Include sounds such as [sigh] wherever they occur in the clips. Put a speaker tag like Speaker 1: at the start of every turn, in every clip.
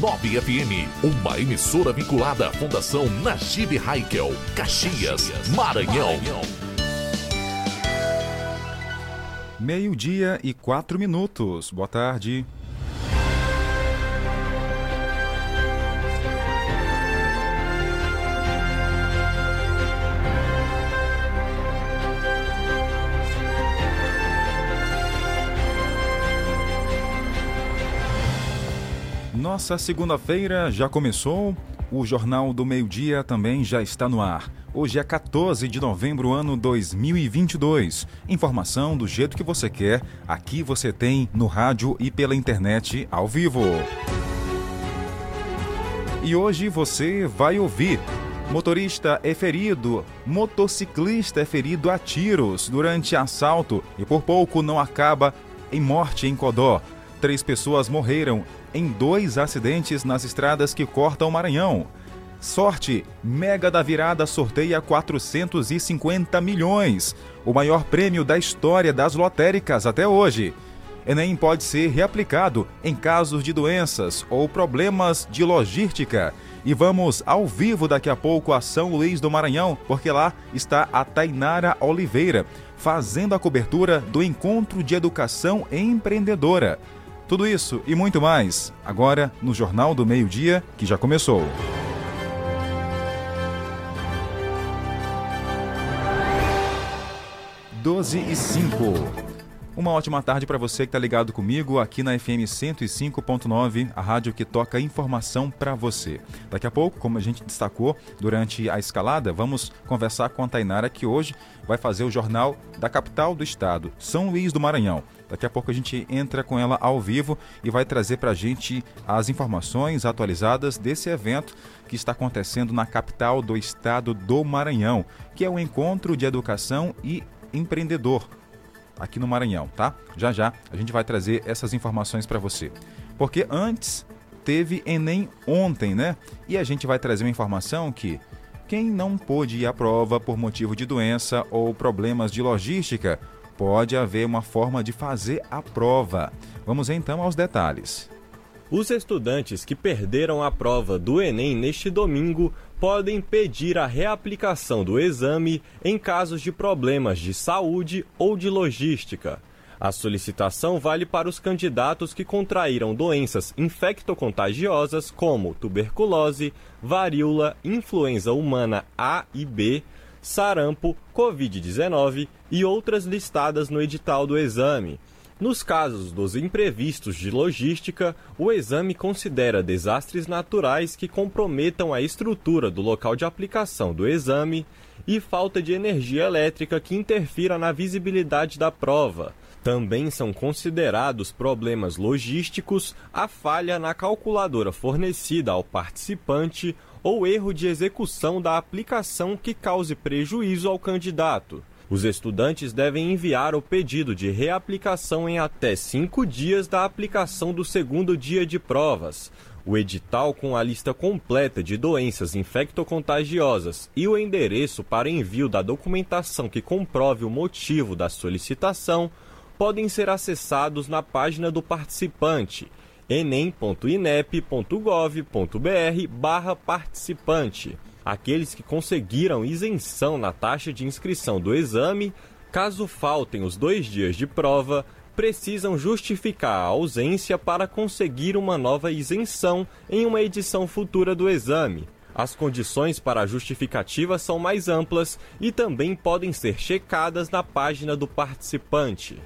Speaker 1: 9 FM, uma emissora vinculada à Fundação Najib Haikel, Caxias, Maranhão.
Speaker 2: Meio-dia e quatro minutos. Boa tarde. Nossa segunda-feira já começou. O Jornal do Meio-Dia também já está no ar. Hoje é 14 de novembro, ano 2022. Informação do jeito que você quer, aqui você tem no rádio e pela internet ao vivo. E hoje você vai ouvir. Motorista é ferido, motociclista é ferido a tiros durante assalto e por pouco não acaba em morte em Codó. Três pessoas morreram em dois acidentes nas estradas que cortam o Maranhão. Sorte, Mega da Virada sorteia 450 milhões, o maior prêmio da história das lotéricas até hoje. Enem pode ser reaplicado em casos de doenças ou problemas de logística. E vamos ao vivo daqui a pouco a São Luís do Maranhão, porque lá está a Tainara Oliveira, fazendo a cobertura do Encontro de Educação Empreendedora. Tudo isso e muito mais, agora no Jornal do Meio-Dia, que já começou. Doze e cinco. Uma ótima tarde para você que está ligado comigo aqui na FM 105.9, a rádio que toca informação para você. Daqui a pouco, como a gente destacou durante a escalada, vamos conversar com a Tainara que hoje vai fazer o jornal da capital do estado, São Luís do Maranhão. Daqui a pouco a gente entra com ela ao vivo e vai trazer para a gente as informações atualizadas desse evento que está acontecendo na capital do estado do Maranhão, que é o Encontro de Educação e Empreendedor aqui no Maranhão, tá? Já já a gente vai trazer essas informações para você. Porque antes teve Enem ontem, né? E a gente vai trazer uma informação que quem não pôde ir à prova por motivo de doença ou problemas de logística, pode haver uma forma de fazer a prova. Vamos então aos detalhes.
Speaker 3: Os estudantes que perderam a prova do Enem neste domingo podem pedir a reaplicação do exame em casos de problemas de saúde ou de logística. A solicitação vale para os candidatos que contraíram doenças infectocontagiosas como tuberculose, varíola, influenza humana A e B, sarampo, Covid-19 e outras listadas no edital do exame. Nos casos dos imprevistos de logística, o exame considera desastres naturais que comprometam a estrutura do local de aplicação do exame e falta de energia elétrica que interfira na visibilidade da prova. Também são considerados problemas logísticos a falha na calculadora fornecida ao participante ou erro de execução da aplicação que cause prejuízo ao candidato. Os estudantes devem enviar o pedido de reaplicação em até cinco dias da aplicação do segundo dia de provas. O edital com a lista completa de doenças infectocontagiosas e o endereço para envio da documentação que comprove o motivo da solicitação podem ser acessados na página do participante enem.inep.gov.br/participante aqueles que conseguiram isenção na taxa de inscrição do exame, caso faltem os dois dias de prova, precisam justificar a ausência para conseguir uma nova isenção em uma edição futura do exame. As condições para a justificativa são mais amplas e também podem ser checadas na página do participante.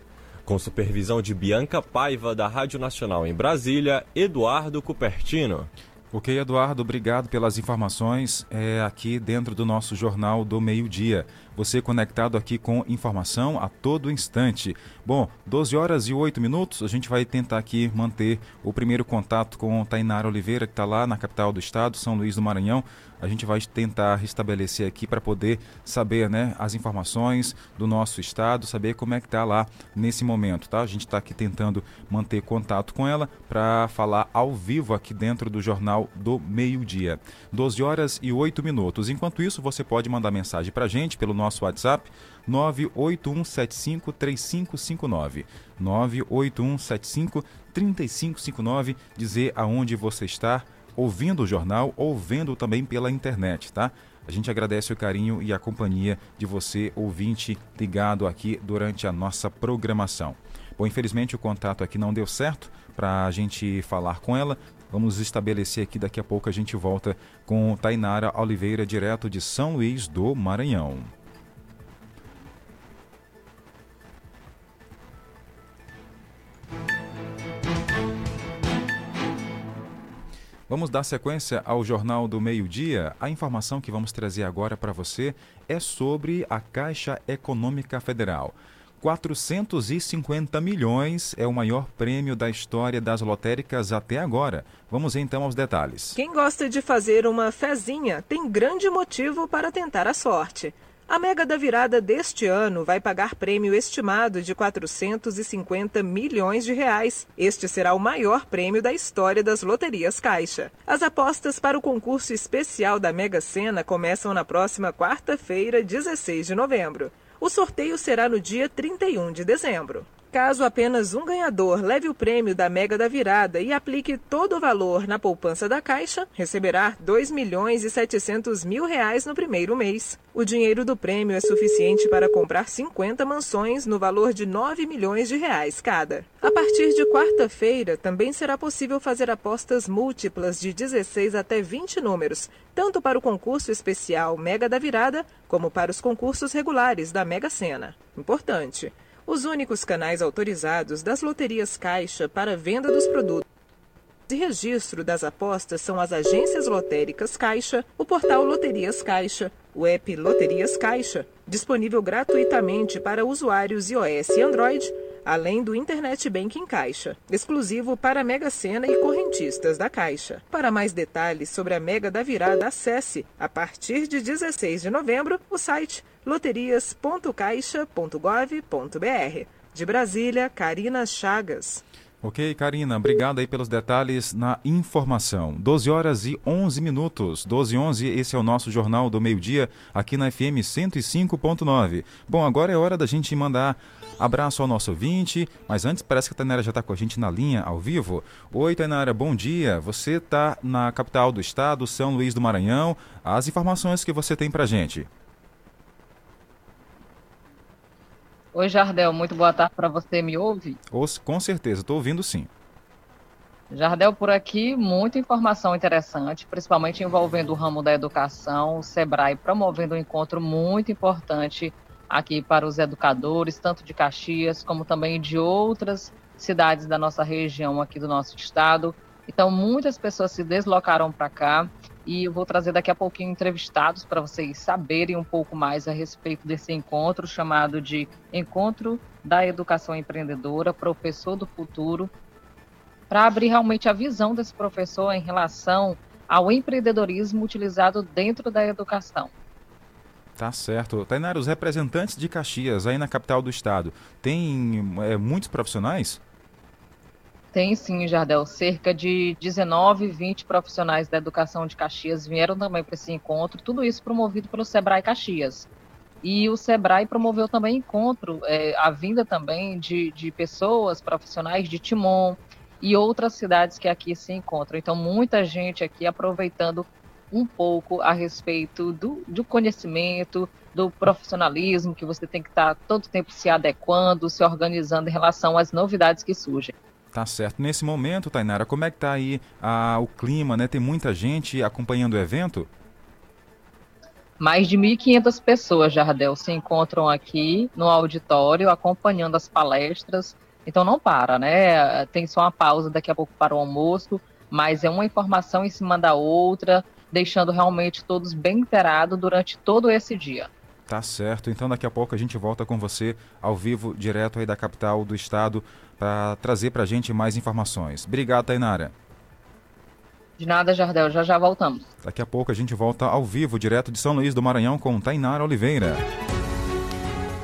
Speaker 3: Com supervisão de Bianca Paiva, da Rádio Nacional em Brasília, Eduardo Cupertino.
Speaker 2: Ok, Eduardo, obrigado pelas informações é, aqui dentro do nosso Jornal do Meio-Dia. Você conectado aqui com informação a todo instante. Bom, 12 horas e 8 minutos, a gente vai tentar aqui manter o primeiro contato com Tainara Oliveira, que está lá na capital do estado, São Luís do Maranhão. A gente vai tentar restabelecer aqui para poder saber né, as informações do nosso estado, saber como é que está lá nesse momento, tá? A gente está aqui tentando manter contato com ela para falar ao vivo aqui dentro do Jornal do Meio-Dia. 12 horas e 8 minutos. Enquanto isso, você pode mandar mensagem para a gente pelo nosso WhatsApp 981753559. 981753559, dizer aonde você está ouvindo o jornal ou vendo também pela internet, tá? A gente agradece o carinho e a companhia de você, ouvinte, ligado aqui durante a nossa programação. Bom, infelizmente o contato aqui não deu certo para a gente falar com ela. Vamos estabelecer aqui, daqui a pouco a gente volta com Tainara Oliveira, direto de São Luís do Maranhão. Vamos dar sequência ao Jornal do Meio-Dia. A informação que vamos trazer agora para você é sobre a Caixa Econômica Federal. 450 milhões é o maior prêmio da história das lotéricas até agora. Vamos então aos detalhes.
Speaker 4: Quem gosta de fazer uma fezinha tem grande motivo para tentar a sorte. A Mega da Virada deste ano vai pagar prêmio estimado de 450 milhões de reais. Este será o maior prêmio da história das loterias Caixa. As apostas para o concurso especial da Mega Sena começam na próxima quarta-feira, 16 de novembro. O sorteio será no dia 31 de dezembro. Caso apenas um ganhador leve o prêmio da Mega da Virada e aplique todo o valor na poupança da Caixa, receberá 2 milhões e 700 mil reais no primeiro mês. O dinheiro do prêmio é suficiente para comprar 50 mansões no valor de 9 milhões de reais cada. A partir de quarta-feira, também será possível fazer apostas múltiplas de 16 até 20 números, tanto para o concurso especial Mega da Virada, como para os concursos regulares da Mega Sena. Importante! Os únicos canais autorizados das loterias Caixa para venda dos produtos. E registro das apostas são as agências lotéricas Caixa, o portal Loterias Caixa, o app Loterias Caixa, disponível gratuitamente para usuários iOS e Android, além do Internet Banking Caixa, exclusivo para Mega Sena e correntistas da Caixa. Para mais detalhes sobre a Mega da Virada, acesse, a partir de 16 de novembro, o site loterias.caixa.gov.br. De Brasília, Karina Chagas.
Speaker 2: Ok, Karina, obrigado aí pelos detalhes na informação. 12 horas e 11 minutos. 12 e 11, esse é o nosso Jornal do Meio-Dia aqui na FM 105.9. Bom, agora é hora da gente mandar abraço ao nosso ouvinte, mas antes parece que a Tainara já está com a gente na linha, ao vivo. Oi, Tainara, bom dia. Você está na capital do estado, São Luís do Maranhão. As informações que você tem para gente.
Speaker 5: Oi, Jardel, muito boa tarde para você. Me ouve?
Speaker 2: Com certeza, estou ouvindo sim.
Speaker 5: Jardel, por aqui, muita informação interessante, principalmente envolvendo o ramo da educação, o SEBRAE promovendo um encontro muito importante aqui para os educadores, tanto de Caxias como também de outras cidades da nossa região aqui do nosso estado. Então, muitas pessoas se deslocaram para cá e eu vou trazer daqui a pouquinho entrevistados para vocês saberem um pouco mais a respeito desse encontro chamado de Encontro da Educação Empreendedora, Professor do Futuro, para abrir realmente a visão desse professor em relação ao empreendedorismo utilizado dentro da educação.
Speaker 2: Tá certo. Tainara, os representantes de Caxias, aí na capital do estado, tem é, muitos profissionais?
Speaker 5: Tem sim, Jardel. Cerca de 19, 20 profissionais da educação de Caxias vieram também para esse encontro, tudo isso promovido pelo Sebrae Caxias. E o Sebrae promoveu também encontro, é, a vinda também de, de pessoas profissionais de Timon e outras cidades que aqui se encontram. Então, muita gente aqui aproveitando um pouco a respeito do, do conhecimento, do profissionalismo, que você tem que estar todo tempo se adequando, se organizando em relação às novidades que surgem.
Speaker 2: Tá certo. Nesse momento, Tainara, como é que tá aí ah, o clima, né? Tem muita gente acompanhando o evento?
Speaker 5: Mais de 1.500 pessoas, Jardel, se encontram aqui no auditório acompanhando as palestras. Então não para, né? Tem só uma pausa daqui a pouco para o almoço, mas é uma informação em cima da outra, deixando realmente todos bem inteirados durante todo esse dia.
Speaker 2: Tá certo. Então daqui a pouco a gente volta com você ao vivo, direto aí da capital do estado, para trazer para a gente mais informações. Obrigado, Tainara.
Speaker 5: De nada, Jardel. Já já voltamos.
Speaker 2: Daqui a pouco a gente volta ao vivo, direto de São Luís do Maranhão, com Tainara Oliveira.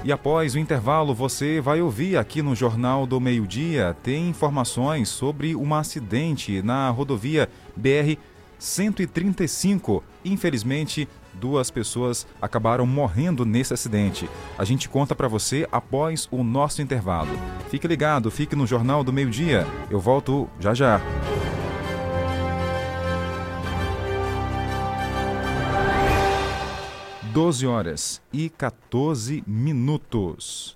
Speaker 2: E após o intervalo, você vai ouvir aqui no Jornal do Meio-Dia, tem informações sobre um acidente na rodovia BR 135. Infelizmente, duas pessoas acabaram morrendo nesse acidente. A gente conta para você após o nosso intervalo. Fique ligado, fique no Jornal do Meio Dia. Eu volto já já. 12 horas e 14 minutos.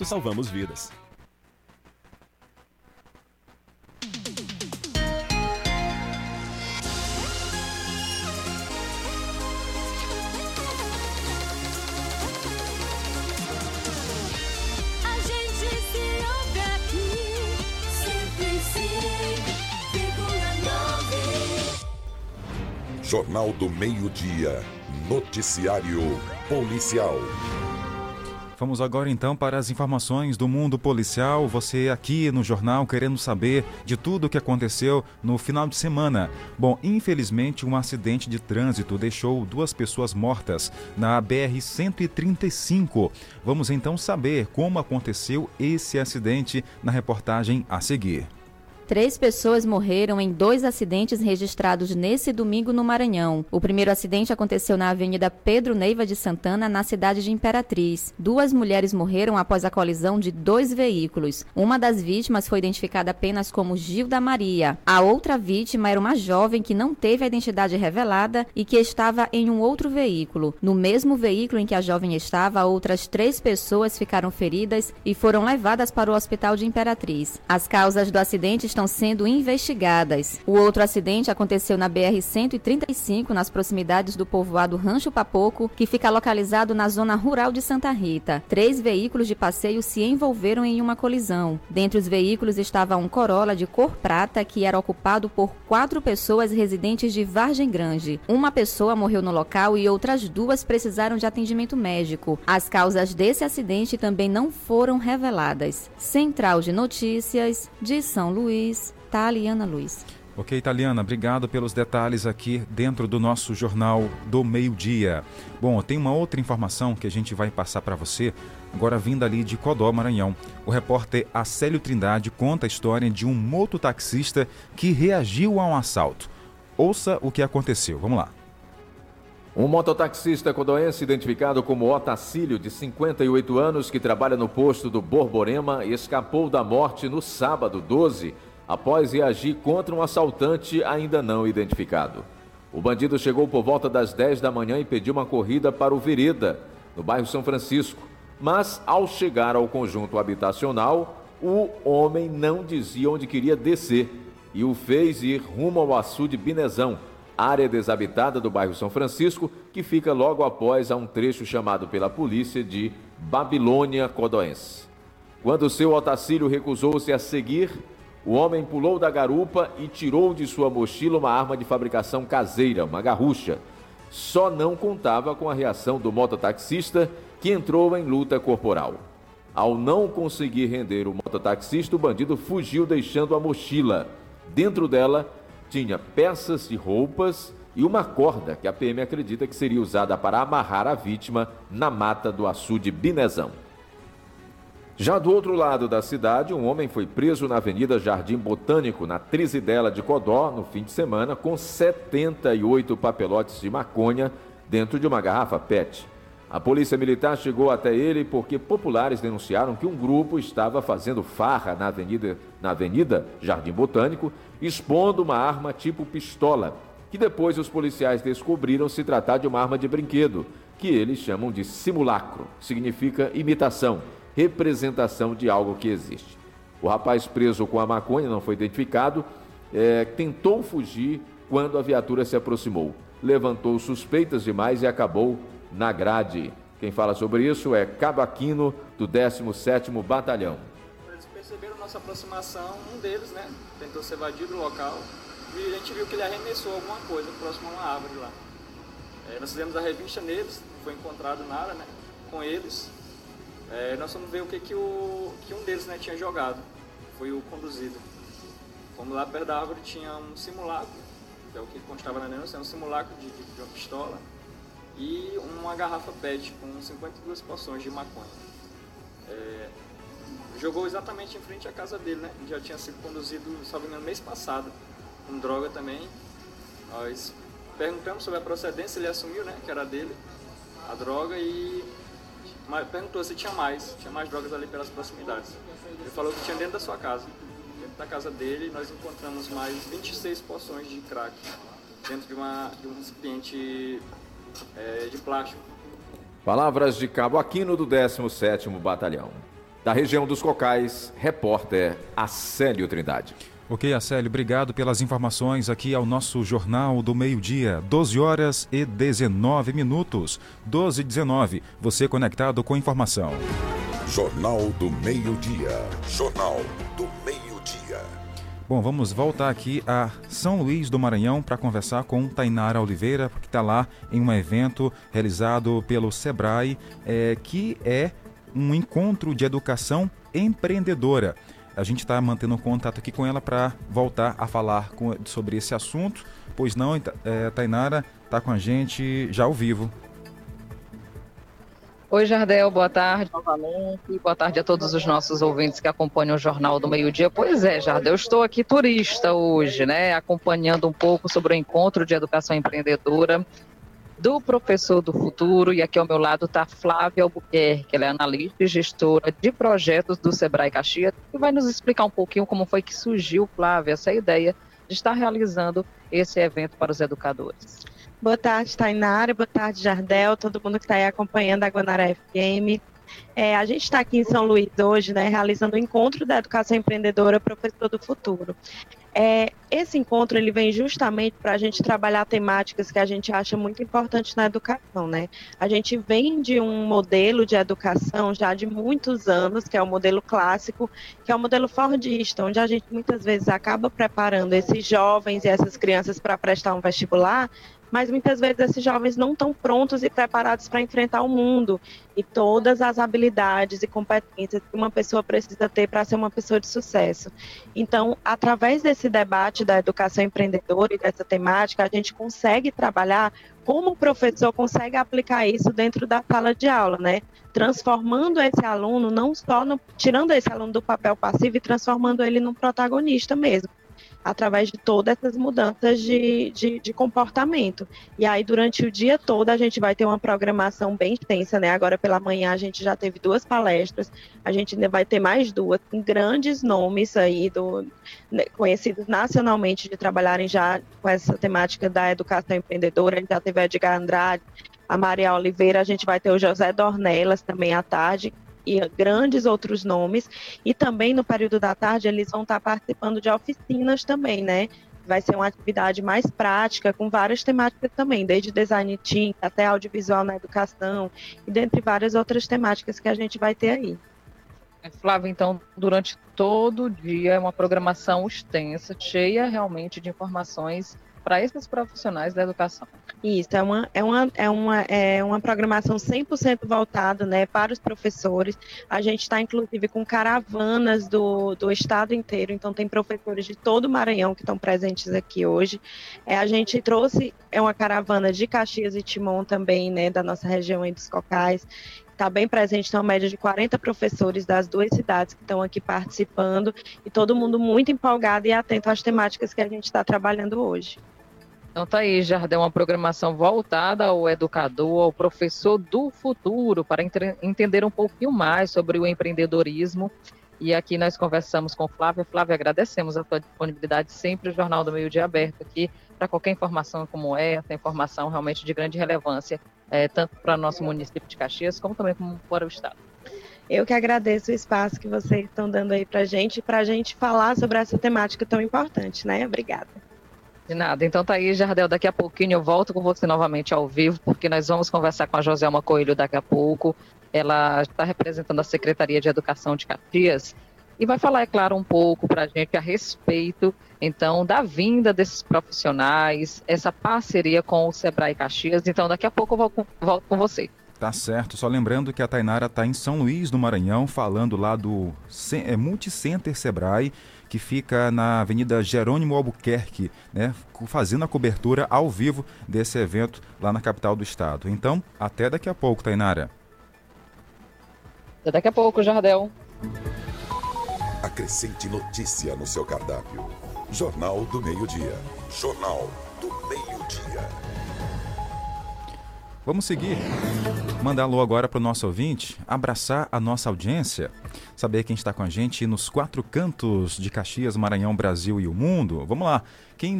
Speaker 6: Juntos salvamos vidas.
Speaker 1: Jornal do Meio-Dia. Noticiário Policial.
Speaker 2: Vamos agora então para as informações do mundo policial. Você aqui no jornal querendo saber de tudo o que aconteceu no final de semana. Bom, infelizmente um acidente de trânsito deixou duas pessoas mortas na BR-135. Vamos então saber como aconteceu esse acidente na reportagem a seguir.
Speaker 7: Três pessoas morreram em dois acidentes registrados nesse domingo no Maranhão. O primeiro acidente aconteceu na Avenida Pedro Neiva de Santana, na cidade de Imperatriz. Duas mulheres morreram após a colisão de dois veículos. Uma das vítimas foi identificada apenas como Gilda Maria. A outra vítima era uma jovem que não teve a identidade revelada e que estava em um outro veículo. No mesmo veículo em que a jovem estava, outras três pessoas ficaram feridas e foram levadas para o hospital de Imperatriz. As causas do acidente estão estão sendo investigadas. O outro acidente aconteceu na BR-135, nas proximidades do povoado Rancho Papoco, que fica localizado na zona rural de Santa Rita. Três veículos de passeio se envolveram em uma colisão. Dentre os veículos estava um Corolla de cor prata que era ocupado por quatro pessoas residentes de Vargem Grande. Uma pessoa morreu no local e outras duas precisaram de atendimento médico. As causas desse acidente também não foram reveladas. Central de Notícias de São Luís. Luiz, Taliana Luiz.
Speaker 2: Ok, Italiana, obrigado pelos detalhes aqui dentro do nosso jornal do meio-dia. Bom, tem uma outra informação que a gente vai passar para você, agora vindo ali de Codó, Maranhão. O repórter Acélio Trindade conta a história de um mototaxista que reagiu a um assalto. Ouça o que aconteceu, vamos lá.
Speaker 8: Um mototaxista codoense identificado como Otacílio, de 58 anos, que trabalha no posto do Borborema, escapou da morte no sábado 12 após reagir contra um assaltante ainda não identificado. O bandido chegou por volta das 10 da manhã e pediu uma corrida para o Vereda, no bairro São Francisco. Mas, ao chegar ao conjunto habitacional, o homem não dizia onde queria descer e o fez ir rumo ao açude Binezão, área desabitada do bairro São Francisco, que fica logo após a um trecho chamado pela polícia de Babilônia Codoense. Quando seu Otacílio recusou-se a seguir, o homem pulou da garupa e tirou de sua mochila uma arma de fabricação caseira, uma garrucha. Só não contava com a reação do mototaxista, que entrou em luta corporal. Ao não conseguir render o mototaxista, o bandido fugiu deixando a mochila. Dentro dela tinha peças de roupas e uma corda que a PM acredita que seria usada para amarrar a vítima na mata do açude Binezão. Já do outro lado da cidade, um homem foi preso na Avenida Jardim Botânico, na Trizidela de Codó, no fim de semana, com 78 papelotes de maconha dentro de uma garrafa PET. A polícia militar chegou até ele porque populares denunciaram que um grupo estava fazendo farra na Avenida, na avenida Jardim Botânico, expondo uma arma tipo pistola, que depois os policiais descobriram se tratar de uma arma de brinquedo, que eles chamam de simulacro, significa imitação representação de algo que existe. O rapaz preso com a maconha, não foi identificado, é, tentou fugir quando a viatura se aproximou. Levantou suspeitas demais e acabou na grade. Quem fala sobre isso é Cabo Aquino, do 17º Batalhão.
Speaker 9: Eles perceberam nossa aproximação, um deles, né, tentou se evadir do local e a gente viu que ele arremessou alguma coisa próximo a uma árvore lá. É, nós fizemos a revista neles, foi encontrado nada, né, com eles. É, nós fomos ver o que, que, o, que um deles né, tinha jogado, foi o conduzido. Fomos lá perto da árvore, tinha um simulacro, que é o que constava na denúncia, um simulacro de, de, de uma pistola e uma garrafa PET com 52 porções de maconha. É, jogou exatamente em frente à casa dele, né? Já tinha sido conduzido, salvo engano, mês passado, com droga também. Nós perguntamos sobre a procedência, ele assumiu, né, que era dele, a droga, e perguntou se tinha mais, tinha mais drogas ali pelas proximidades. Ele falou que tinha dentro da sua casa. Dentro da casa dele, nós encontramos mais 26 porções de crack dentro de, uma, de um recipiente é, de plástico.
Speaker 8: Palavras de Cabo Aquino do 17º Batalhão. Da região dos Cocais, repórter Acélio Trindade.
Speaker 2: Ok, Acélio, obrigado pelas informações aqui ao nosso Jornal do Meio-Dia. 12 horas e 19 minutos. 12 e 19. Você conectado com informação.
Speaker 1: Jornal do Meio-Dia. Jornal do Meio-Dia.
Speaker 2: Bom, vamos voltar aqui a São Luís do Maranhão para conversar com Tainara Oliveira, que está lá em um evento realizado pelo Sebrae, é, que é um encontro de educação empreendedora. A gente está mantendo contato aqui com ela para voltar a falar com, sobre esse assunto. Pois não, é, Tainara está com a gente já ao vivo.
Speaker 5: Oi, Jardel, boa tarde novamente. Boa tarde a todos os nossos ouvintes que acompanham o Jornal do Meio Dia. Pois é, Jardel, eu estou aqui turista hoje, né? Acompanhando um pouco sobre o encontro de educação empreendedora do Professor do Futuro, e aqui ao meu lado está Flávia Albuquerque, ela é analista e gestora de projetos do Sebrae Caxias, e vai nos explicar um pouquinho como foi que surgiu, Flávia, essa ideia de estar realizando esse evento para os educadores.
Speaker 10: Boa tarde, Tainara, boa tarde, Jardel, todo mundo que está aí acompanhando a Guanara FM. É, a gente está aqui em São Luís hoje, né, realizando o encontro da educação empreendedora Professor do Futuro. É, esse encontro ele vem justamente para a gente trabalhar temáticas que a gente acha muito importantes na educação, né? A gente vem de um modelo de educação já de muitos anos, que é o modelo clássico, que é o modelo fordista, onde a gente muitas vezes acaba preparando esses jovens e essas crianças para prestar um vestibular, mas muitas vezes esses jovens não estão prontos e preparados para enfrentar o mundo e todas as habilidades e competências que uma pessoa precisa ter para ser uma pessoa de sucesso. Então, através desse debate da educação empreendedora e dessa temática, a gente consegue trabalhar como o professor consegue aplicar isso dentro da sala de aula, né? Transformando esse aluno não só no, tirando esse aluno do papel passivo e transformando ele num protagonista mesmo através de todas essas mudanças de, de, de, comportamento. E aí, durante o dia todo, a gente vai ter uma programação bem extensa, né? Agora pela manhã a gente já teve duas palestras, a gente ainda vai ter mais duas, com grandes nomes aí, do, né, conhecidos nacionalmente, de trabalharem já com essa temática da educação empreendedora. A gente já teve a Edgar Andrade, a Maria Oliveira, a gente vai ter o José Dornelas também à tarde, e grandes outros nomes. E também no período da tarde eles vão estar participando de oficinas também, né? Vai ser uma atividade mais prática, com várias temáticas também, desde design team até audiovisual na educação, e dentre várias outras temáticas que a gente vai ter aí.
Speaker 5: Flávia, então, durante todo o dia é uma programação extensa, cheia realmente de informações para esses profissionais da educação.
Speaker 10: Isso, é uma, é uma, é uma, é uma programação 100% voltada né, para os professores. A gente está, inclusive, com caravanas do, do estado inteiro, então tem professores de todo o Maranhão que estão presentes aqui hoje. É, a gente trouxe é uma caravana de Caxias e Timon também, né, da nossa região aí dos Cocais, está bem presente, tem uma média de 40 professores das duas cidades que estão aqui participando e todo mundo muito empolgado e atento às temáticas que a gente está trabalhando hoje.
Speaker 5: Então tá aí, Jardel, uma programação voltada ao educador, ao professor do futuro, para entender um pouquinho mais sobre o empreendedorismo. E aqui nós conversamos com Flávia. Flávia, agradecemos a tua disponibilidade sempre, o Jornal do Meio Dia aberto aqui, para qualquer informação como essa, informação realmente de grande relevância, é, tanto para o nosso município de Caxias, como também para o Estado.
Speaker 10: Eu que agradeço o espaço que vocês estão dando aí para a gente, para a gente falar sobre essa temática tão importante, né? Obrigada.
Speaker 5: De nada. Então tá aí, Jardel. Daqui a pouquinho eu volto com você novamente ao vivo, porque nós vamos conversar com a Joselma Coelho daqui a pouco. Ela está representando a Secretaria de Educação de Caxias e vai falar, é claro, um pouco para a gente a respeito, então, da vinda desses profissionais, essa parceria com o Sebrae Caxias. Então, daqui a pouco eu volto, volto com você.
Speaker 2: Tá certo. Só lembrando que a Tainara está em São Luís, no Maranhão, falando lá do é, Multicenter Sebrae, que fica na Avenida Jerônimo Albuquerque, né, fazendo a cobertura ao vivo desse evento lá na capital do estado. Então, até daqui a pouco, Tainara.
Speaker 5: Até daqui a pouco, Jardel.
Speaker 1: Acrescente notícia no seu cardápio. Jornal do Meio-Dia. Jornal
Speaker 2: Vamos seguir. Mandar alô agora para o nosso ouvinte, abraçar a nossa audiência, saber quem está com a gente nos quatro cantos de Caxias, Maranhão, Brasil e o mundo. Vamos lá. Quem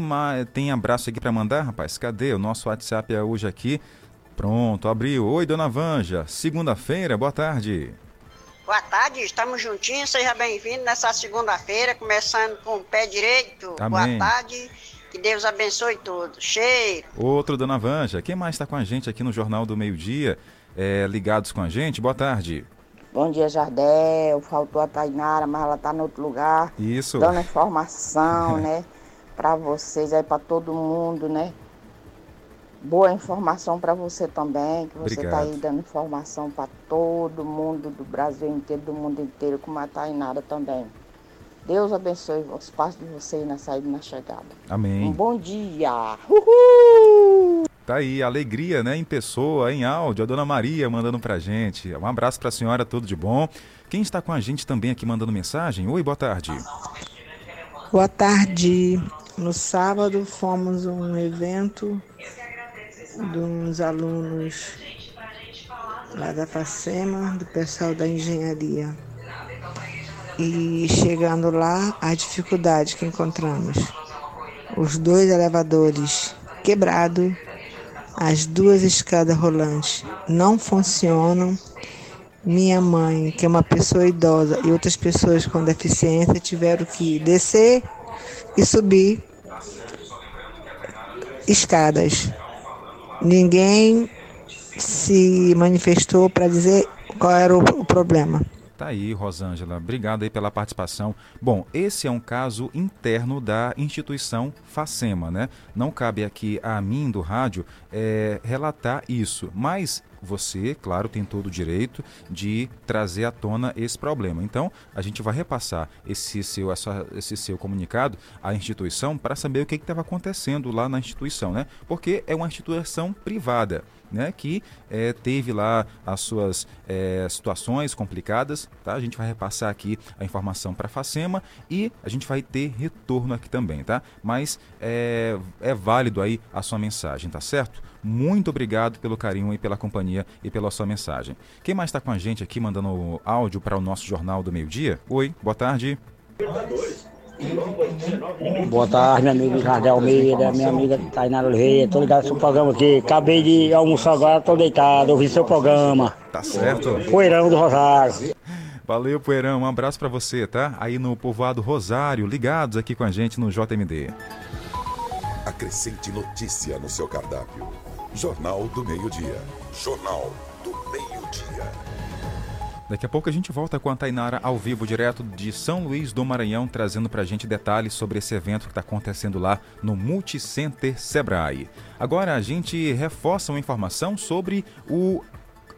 Speaker 2: tem abraço aqui para mandar, rapaz? Cadê? O nosso WhatsApp é hoje aqui. Pronto, abriu. Oi, dona Vanja. Segunda-feira, boa tarde.
Speaker 11: Boa tarde, estamos juntinhos, seja bem-vindo nessa segunda-feira, começando com o pé direito.
Speaker 2: Amém.
Speaker 11: Boa tarde, que Deus abençoe todos. Cheiro.
Speaker 2: Outro, dona Vanja. Quem mais está com a gente aqui no Jornal do Meio Dia, é, ligados com a gente? Boa tarde.
Speaker 12: Bom dia, Jardel. Faltou a Tainara, mas ela está em outro lugar.
Speaker 2: Isso.
Speaker 12: Dando informação, né? Para vocês aí, para todo mundo, né? boa informação para você também, que você está aí dando informação para todo mundo do Brasil inteiro, do mundo inteiro, como a Tainara também. Deus abençoe os passos de vocês na saída e na chegada.
Speaker 2: Amém.
Speaker 12: Um bom dia. Uhul!
Speaker 2: Tá aí, alegria, né? Em pessoa, em áudio, a dona Maria mandando pra gente. Um abraço pra senhora, tudo de bom. Quem está com a gente também aqui mandando mensagem? Oi, boa tarde.
Speaker 13: Boa tarde. No sábado fomos a um evento de uns alunos lá da FACEMA, do pessoal da engenharia. E chegando lá, a dificuldade que encontramos. Os dois elevadores quebrados, as duas escadas rolantes não funcionam. Minha mãe, que é uma pessoa idosa, e outras pessoas com deficiência tiveram que descer e subir escadas. Ninguém se manifestou para dizer qual era o, problema.
Speaker 2: Tá aí, Rosângela. Obrigado aí pela participação. Bom, esse é um caso interno da instituição Facema, né? Não cabe aqui a mim do rádio é, relatar isso, mas você, claro, tem todo o direito de trazer à tona esse problema. Então, a gente vai repassar esse seu, essa, esse seu comunicado à instituição para saber o que estava acontecendo lá na instituição, né? Porque é uma instituição privada. Né, que é, teve lá as suas é, situações complicadas, tá? A gente vai repassar aqui a informação para a Facema e a gente vai ter retorno aqui também, tá? Mas é, é válido aí a sua mensagem, tá certo? Muito obrigado pelo carinho e pela companhia e pela sua mensagem. Quem mais está com a gente aqui mandando áudio para o nosso Jornal do Meio Dia? Oi, boa tarde.
Speaker 14: Boa tarde, meu amigo Jardel Almeida, minha amiga Tainara Oliveira. Tô ligado no seu programa aqui. Acabei de almoçar agora, tô deitado, ouvi seu programa.
Speaker 2: Tá certo.
Speaker 14: Poeirão do Rosário.
Speaker 2: Valeu, Poeirão. Um abraço para você, tá? Aí no povoado Rosário, ligados aqui com a gente no JMD.
Speaker 1: Acrescente notícia no seu cardápio. Jornal do Meio-Dia. Jornal do Meio-Dia.
Speaker 2: Daqui a pouco a gente volta com a Tainara ao vivo, direto de São Luís do Maranhão, trazendo pra gente detalhes sobre esse evento que está acontecendo lá no Multicenter Sebrae. Agora a gente reforça uma informação sobre o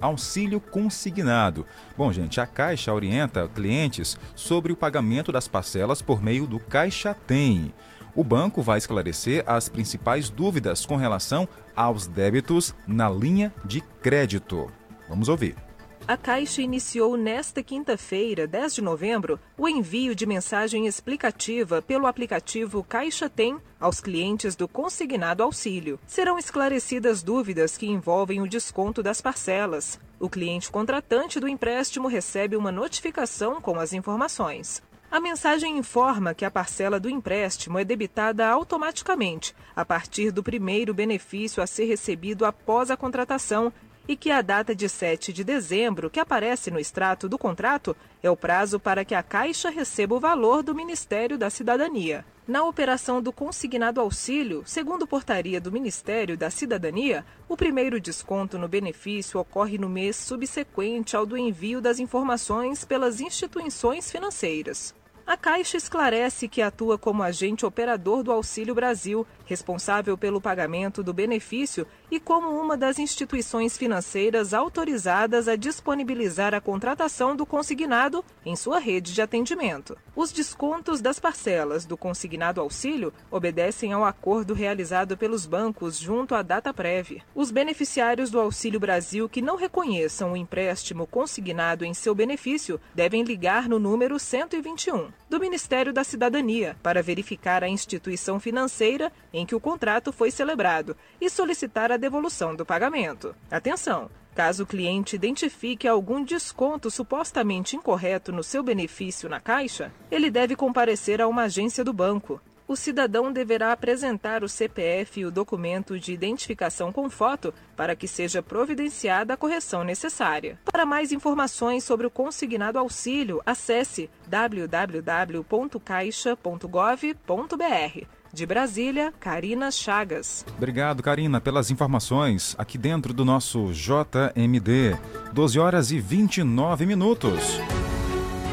Speaker 2: auxílio consignado. Bom, gente, a Caixa orienta clientes sobre o pagamento das parcelas por meio do Caixa Tem. O banco vai esclarecer as principais dúvidas com relação aos débitos na linha de crédito. Vamos ouvir.
Speaker 4: A Caixa iniciou nesta quinta-feira, 10 de novembro, o envio de mensagem explicativa pelo aplicativo Caixa Tem aos clientes do consignado auxílio. Serão esclarecidas dúvidas que envolvem o desconto das parcelas. O cliente contratante do empréstimo recebe uma notificação com as informações. A mensagem informa que a parcela do empréstimo é debitada automaticamente a partir do primeiro benefício a ser recebido após a contratação e que a data de 7 de dezembro, que aparece no extrato do contrato, é o prazo para que a Caixa receba o valor do Ministério da Cidadania. Na operação do consignado auxílio, segundo portaria do Ministério da Cidadania, o primeiro desconto no benefício ocorre no mês subsequente ao do envio das informações pelas instituições financeiras. A Caixa esclarece que atua como agente operador do Auxílio Brasil, responsável pelo pagamento do benefício e como uma das instituições financeiras autorizadas a disponibilizar a contratação do consignado em sua rede de atendimento. Os descontos das parcelas do consignado auxílio obedecem ao acordo realizado pelos bancos junto à data prévia. Os beneficiários do Auxílio Brasil que não reconheçam o empréstimo consignado em seu benefício devem ligar no número 121 do Ministério da Cidadania para verificar a instituição financeira em que o contrato foi celebrado e solicitar a devolução do pagamento. Atenção! Caso o cliente identifique algum desconto supostamente incorreto no seu benefício na Caixa, ele deve comparecer a uma agência do banco. O cidadão deverá apresentar o CPF e o documento de identificação com foto para que seja providenciada a correção necessária. Para mais informações sobre o consignado auxílio, acesse www.caixa.gov.br. De Brasília, Karina Chagas.
Speaker 2: Obrigado, Karina, pelas informações aqui dentro do nosso JMD. 12 horas e 29 minutos.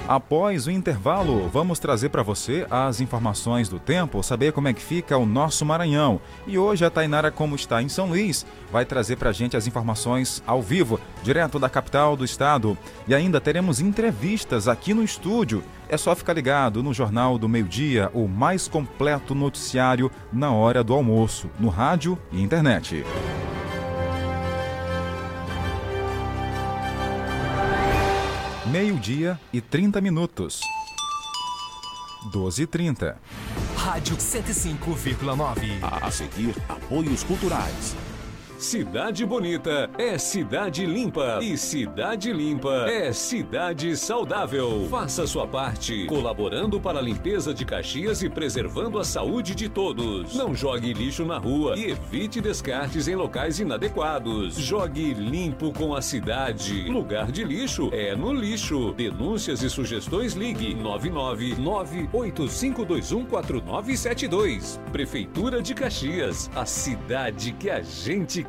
Speaker 2: Após o intervalo, vamos trazer para você as informações do tempo, saber como é que fica o nosso Maranhão. E hoje a Tainara, como está em São Luís, vai trazer para a gente as informações ao vivo, direto da capital do estado. E ainda teremos entrevistas aqui no estúdio. É só ficar ligado no Jornal do Meio Dia, o mais completo noticiário na hora do almoço, no rádio e internet. Meio-dia e 30 minutos. 12 e 30.
Speaker 1: Rádio 105,9. A seguir, apoios culturais.
Speaker 6: Cidade Bonita é cidade limpa e cidade limpa é cidade saudável. Faça sua parte, colaborando para a limpeza de Caxias e preservando a saúde de todos. Não jogue lixo na rua e evite descartes em locais inadequados. Jogue limpo com a cidade. Lugar de lixo é no lixo. Denúncias e sugestões ligue 99985214972. Prefeitura de Caxias, a cidade que a gente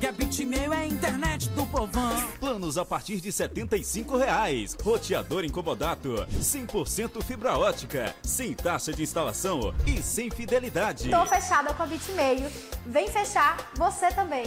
Speaker 15: Que a Bitmail é a internet do povão.
Speaker 16: Planos a partir de 75 reais. Roteador incomodato. 100% fibra ótica. Sem taxa de instalação e sem fidelidade.
Speaker 17: Tô fechada com a Bitmail. Vem fechar você também.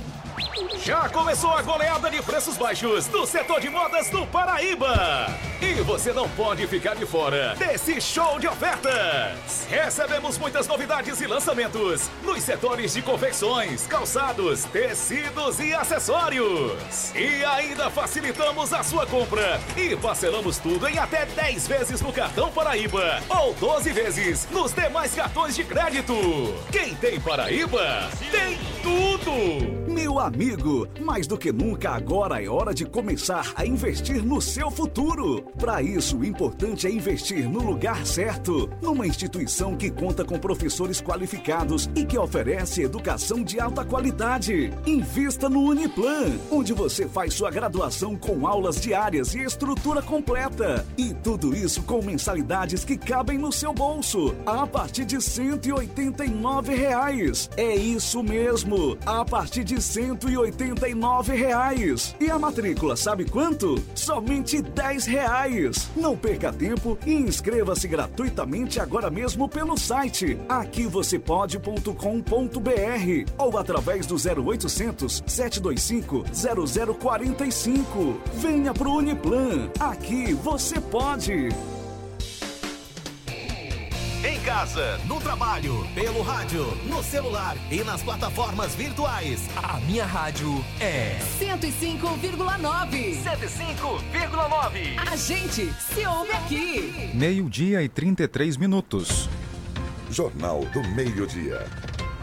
Speaker 18: Já começou a goleada de preços baixos do setor de modas do Paraíba. E você não pode ficar de fora desse show de ofertas. Recebemos muitas novidades e lançamentos nos setores de confecções, calçados, tecidos e acessórios. E ainda facilitamos a sua compra e parcelamos tudo em até 10 vezes no cartão Paraíba ou 12 vezes nos demais cartões de crédito. Quem tem Paraíba, tem tudo!
Speaker 19: Meu amigo, mais do que nunca agora é hora de começar a investir no seu futuro. Para isso, o importante é investir no lugar certo, numa instituição que conta com professores qualificados e que oferece educação de alta qualidade. Invista no Uniplan, onde você faz sua graduação com aulas diárias e estrutura completa. E tudo isso com mensalidades que cabem no seu bolso, a partir de 189 reais. É isso mesmo, a partir de 189 reais. E a matrícula, sabe quanto? Somente 10 reais. Não perca tempo e inscreva-se gratuitamente agora mesmo pelo site aqui você pode.com.br ou através do 0800 725 0045. Venha pro Uniplan. Aqui você pode.
Speaker 18: Em casa, no trabalho, pelo rádio, no celular e nas plataformas virtuais. A minha rádio é
Speaker 20: 105,9.
Speaker 18: 105,9.
Speaker 20: A gente se ouve aqui.
Speaker 2: Meio-dia e 33 minutos.
Speaker 21: Jornal do Meio-Dia.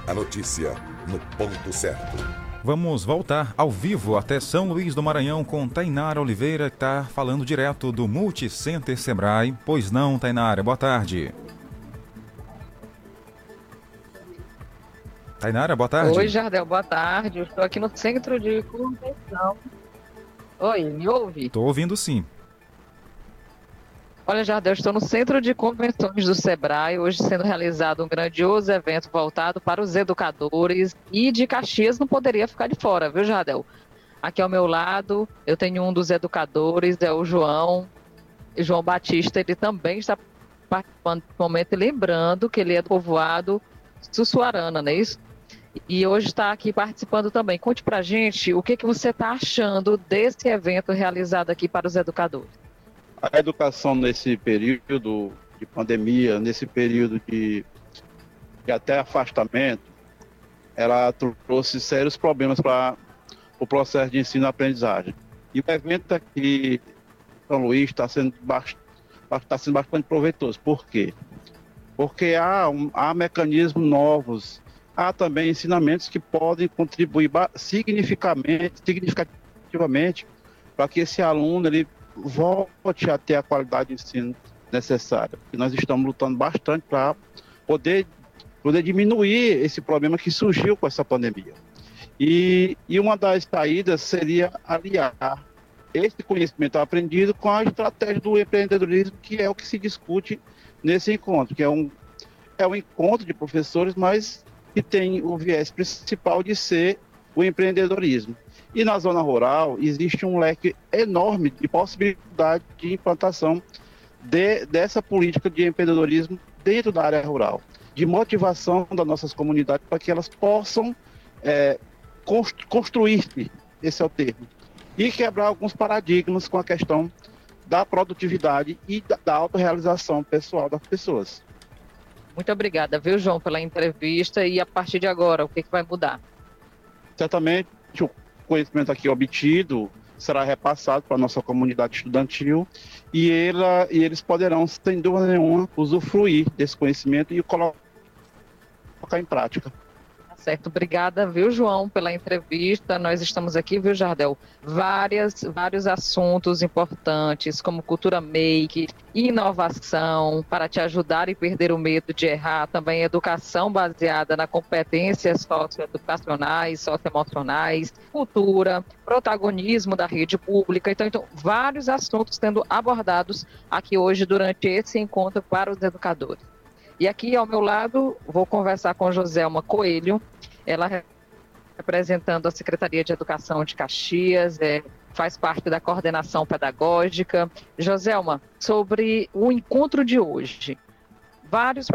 Speaker 21: A notícia no ponto certo.
Speaker 2: Vamos voltar ao vivo até São Luís do Maranhão com Tainara Oliveira, que está falando direto do Multicenter Sebrae. Pois não, Tainara, boa tarde. Tainara, boa tarde.
Speaker 5: Oi, Jardel, boa tarde. Estou aqui no Centro de Convenção. Oi, me ouve?
Speaker 2: Estou ouvindo sim.
Speaker 5: Olha, Jardel, estou no centro de convenções do Sebrae, hoje sendo realizado um grandioso evento voltado para os educadores e de Caxias não poderia ficar de fora, viu, Jardel? Aqui ao meu lado, eu tenho um dos educadores, é o João, João Batista, ele também está participando do momento, lembrando que ele é do povoado Sussuarana, não é isso? E hoje está aqui participando também. Conte pra gente o que, que você está achando desse evento realizado aqui para os educadores.
Speaker 22: A educação nesse período de pandemia, nesse período de, de até afastamento, ela trouxe sérios problemas para o processo de ensino-aprendizagem. E o evento aqui em São Luís está sendo, está sendo bastante proveitoso. Por quê? Porque há, um, há mecanismos novos há também ensinamentos que podem contribuir significativamente, significativamente para que esse aluno ele volte a ter a qualidade de ensino necessária. E nós estamos lutando bastante para poder, poder diminuir esse problema que surgiu com essa pandemia. E, e uma das saídas seria aliar esse conhecimento aprendido com a estratégia do empreendedorismo, que é o que se discute nesse encontro, que é um, é um encontro de professores, mas que tem o viés principal de ser o empreendedorismo. E na zona rural existe um leque enorme de possibilidade de implantação de, dessa política de empreendedorismo dentro da área rural, de motivação das nossas comunidades para que elas possam é, construir-se, esse é o termo, e quebrar alguns paradigmas com a questão da produtividade e da, da autorrealização pessoal das pessoas.
Speaker 5: Muito obrigada, viu, João, pela entrevista. E a partir de agora, o que, que vai mudar?
Speaker 22: Certamente o conhecimento aqui obtido será repassado para a nossa comunidade estudantil e, ela, e eles poderão, sem dúvida nenhuma, usufruir desse conhecimento e colocar em prática
Speaker 5: certo. Obrigada, viu, João, pela entrevista. Nós estamos aqui, viu, Jardel? Várias, vários assuntos importantes, como cultura make, inovação, para te ajudar e perder o medo de errar, também educação baseada na competências socioeducacionais, socioemocionais, cultura, protagonismo da rede pública. Então, então, vários assuntos sendo abordados aqui hoje durante esse encontro para os educadores. E aqui ao meu lado, vou conversar com Joselma Coelho, ela representando a Secretaria de Educação de Caxias, é, faz parte da coordenação pedagógica. Joselma, sobre o encontro de hoje, vários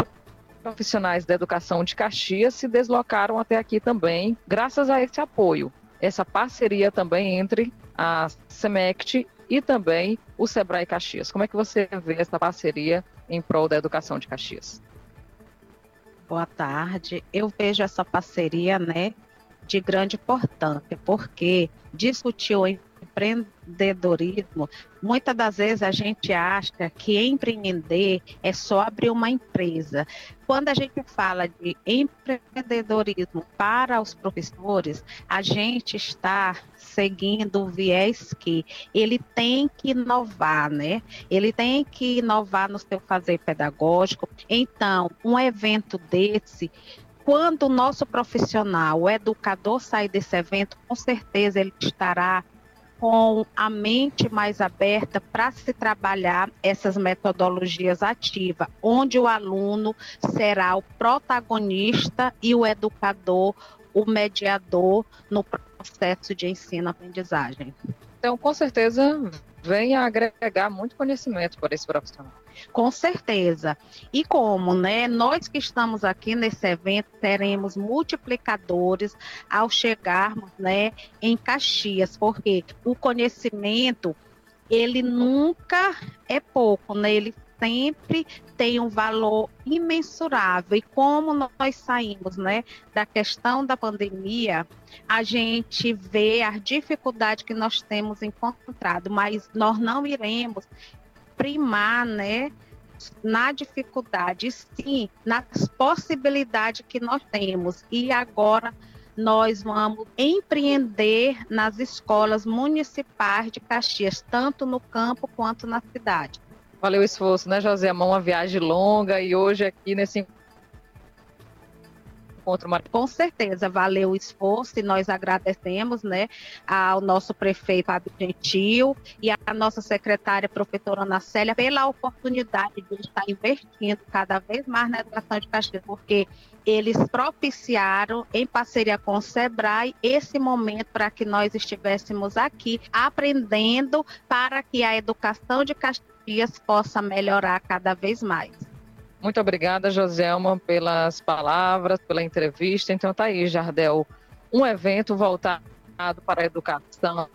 Speaker 5: profissionais da educação de Caxias se deslocaram até aqui também, graças a esse apoio, essa parceria também entre a SEMECT e também o Sebrae Caxias. Como é que você vê essa parceria em prol da educação de Caxias?
Speaker 23: Boa tarde. Eu vejo essa parceria, né, de grande importância, porque discutir o empreendedorismo, muitas das vezes a gente acha que empreender é só abrir uma empresa. Quando a gente fala de empreendedorismo para os professores, a gente está seguindo o viés que ele tem que inovar, né? Ele tem que inovar no seu fazer pedagógico. Então, um evento desse quando o nosso profissional, o educador sair desse evento, com certeza ele estará com a mente mais aberta para se trabalhar essas metodologias ativas, onde o aluno será o protagonista e o educador, o mediador no processo de ensino-aprendizagem.
Speaker 5: Então, com certeza, vem a agregar muito conhecimento para esse profissional.
Speaker 23: Com certeza. E como, né? Nós que estamos aqui nesse evento teremos multiplicadores ao chegarmos, né, em Caxias, porque o conhecimento ele nunca é pouco, né? Ele sempre tem um valor imensurável. E como nós saímos né, da questão da pandemia, a gente vê a dificuldade que nós temos encontrado, mas nós não iremos primar né, na dificuldade, sim, nas possibilidades que nós temos. E agora nós vamos empreender nas escolas municipais de Caxias, tanto no campo quanto na cidade.
Speaker 5: Valeu o esforço, né, José? Uma viagem longa e hoje aqui nesse encontro.
Speaker 23: Com certeza, valeu o esforço e nós agradecemos né, ao nosso prefeito Fábio Gentil e à nossa secretária, professora Ana Célia, pela oportunidade de estar investindo cada vez mais na educação de Caxias, porque eles propiciaram, em parceria com o SEBRAE, esse momento para que nós estivéssemos aqui aprendendo para que a educação de Caxias possa melhorar cada vez mais.
Speaker 5: Muito obrigada, Joselma, pelas palavras, pela entrevista. Então tá aí, Jardel, um evento voltado para a educação,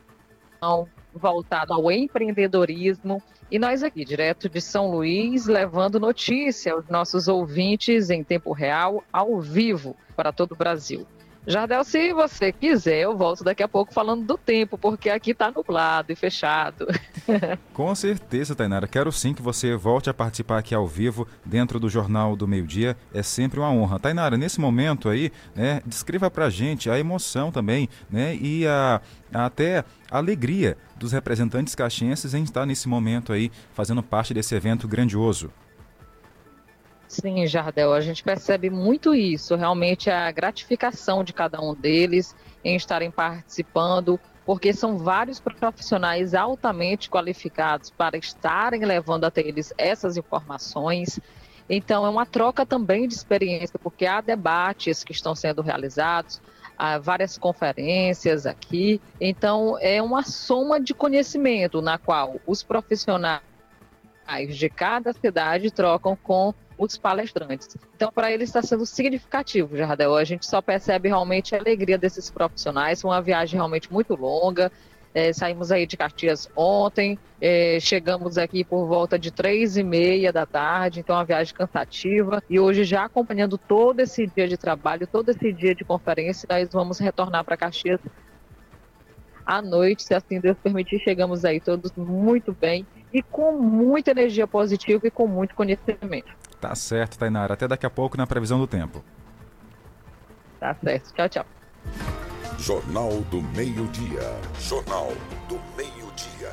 Speaker 5: voltado ao empreendedorismo. E nós aqui, direto de São Luís, levando notícia aos nossos ouvintes em tempo real, ao vivo, para todo o Brasil. Jardel, se você quiser, eu volto daqui a pouco falando do tempo, porque aqui está nublado e fechado. [laughs]
Speaker 2: Com certeza, Tainara. Quero sim que você volte a participar aqui ao vivo, dentro do Jornal do Meio Dia. É sempre uma honra. Tainara, nesse momento aí, né, descreva pra gente a emoção também, né, e a, a até a alegria dos representantes caxienses em estar nesse momento aí, fazendo parte desse evento grandioso.
Speaker 5: Sim, Jardel, a gente percebe muito isso, realmente a gratificação de cada um deles em estarem participando, porque são vários profissionais altamente qualificados para estarem levando até eles essas informações. Então, é uma troca também de experiência, porque há debates que estão sendo realizados, há várias conferências aqui. Então, é uma soma de conhecimento na qual os profissionais de cada cidade trocam com os palestrantes. Então, para eles está sendo significativo, Jardel. A gente só percebe realmente a alegria desses profissionais. Uma viagem realmente muito longa. É, saímos aí de Caxias ontem, é, chegamos aqui por volta de três e meia da tarde, então uma viagem cansativa. E hoje, já acompanhando todo esse dia de trabalho, todo esse dia de conferência, nós vamos retornar para Caxias à noite, se assim Deus permitir. Chegamos aí todos muito bem e com muita energia positiva e com muito conhecimento.
Speaker 2: Tá certo, Tainara. Até daqui a pouco na previsão do tempo.
Speaker 5: Tá certo. Tchau, tchau.
Speaker 21: Jornal do Meio-Dia. Jornal do Meio-Dia.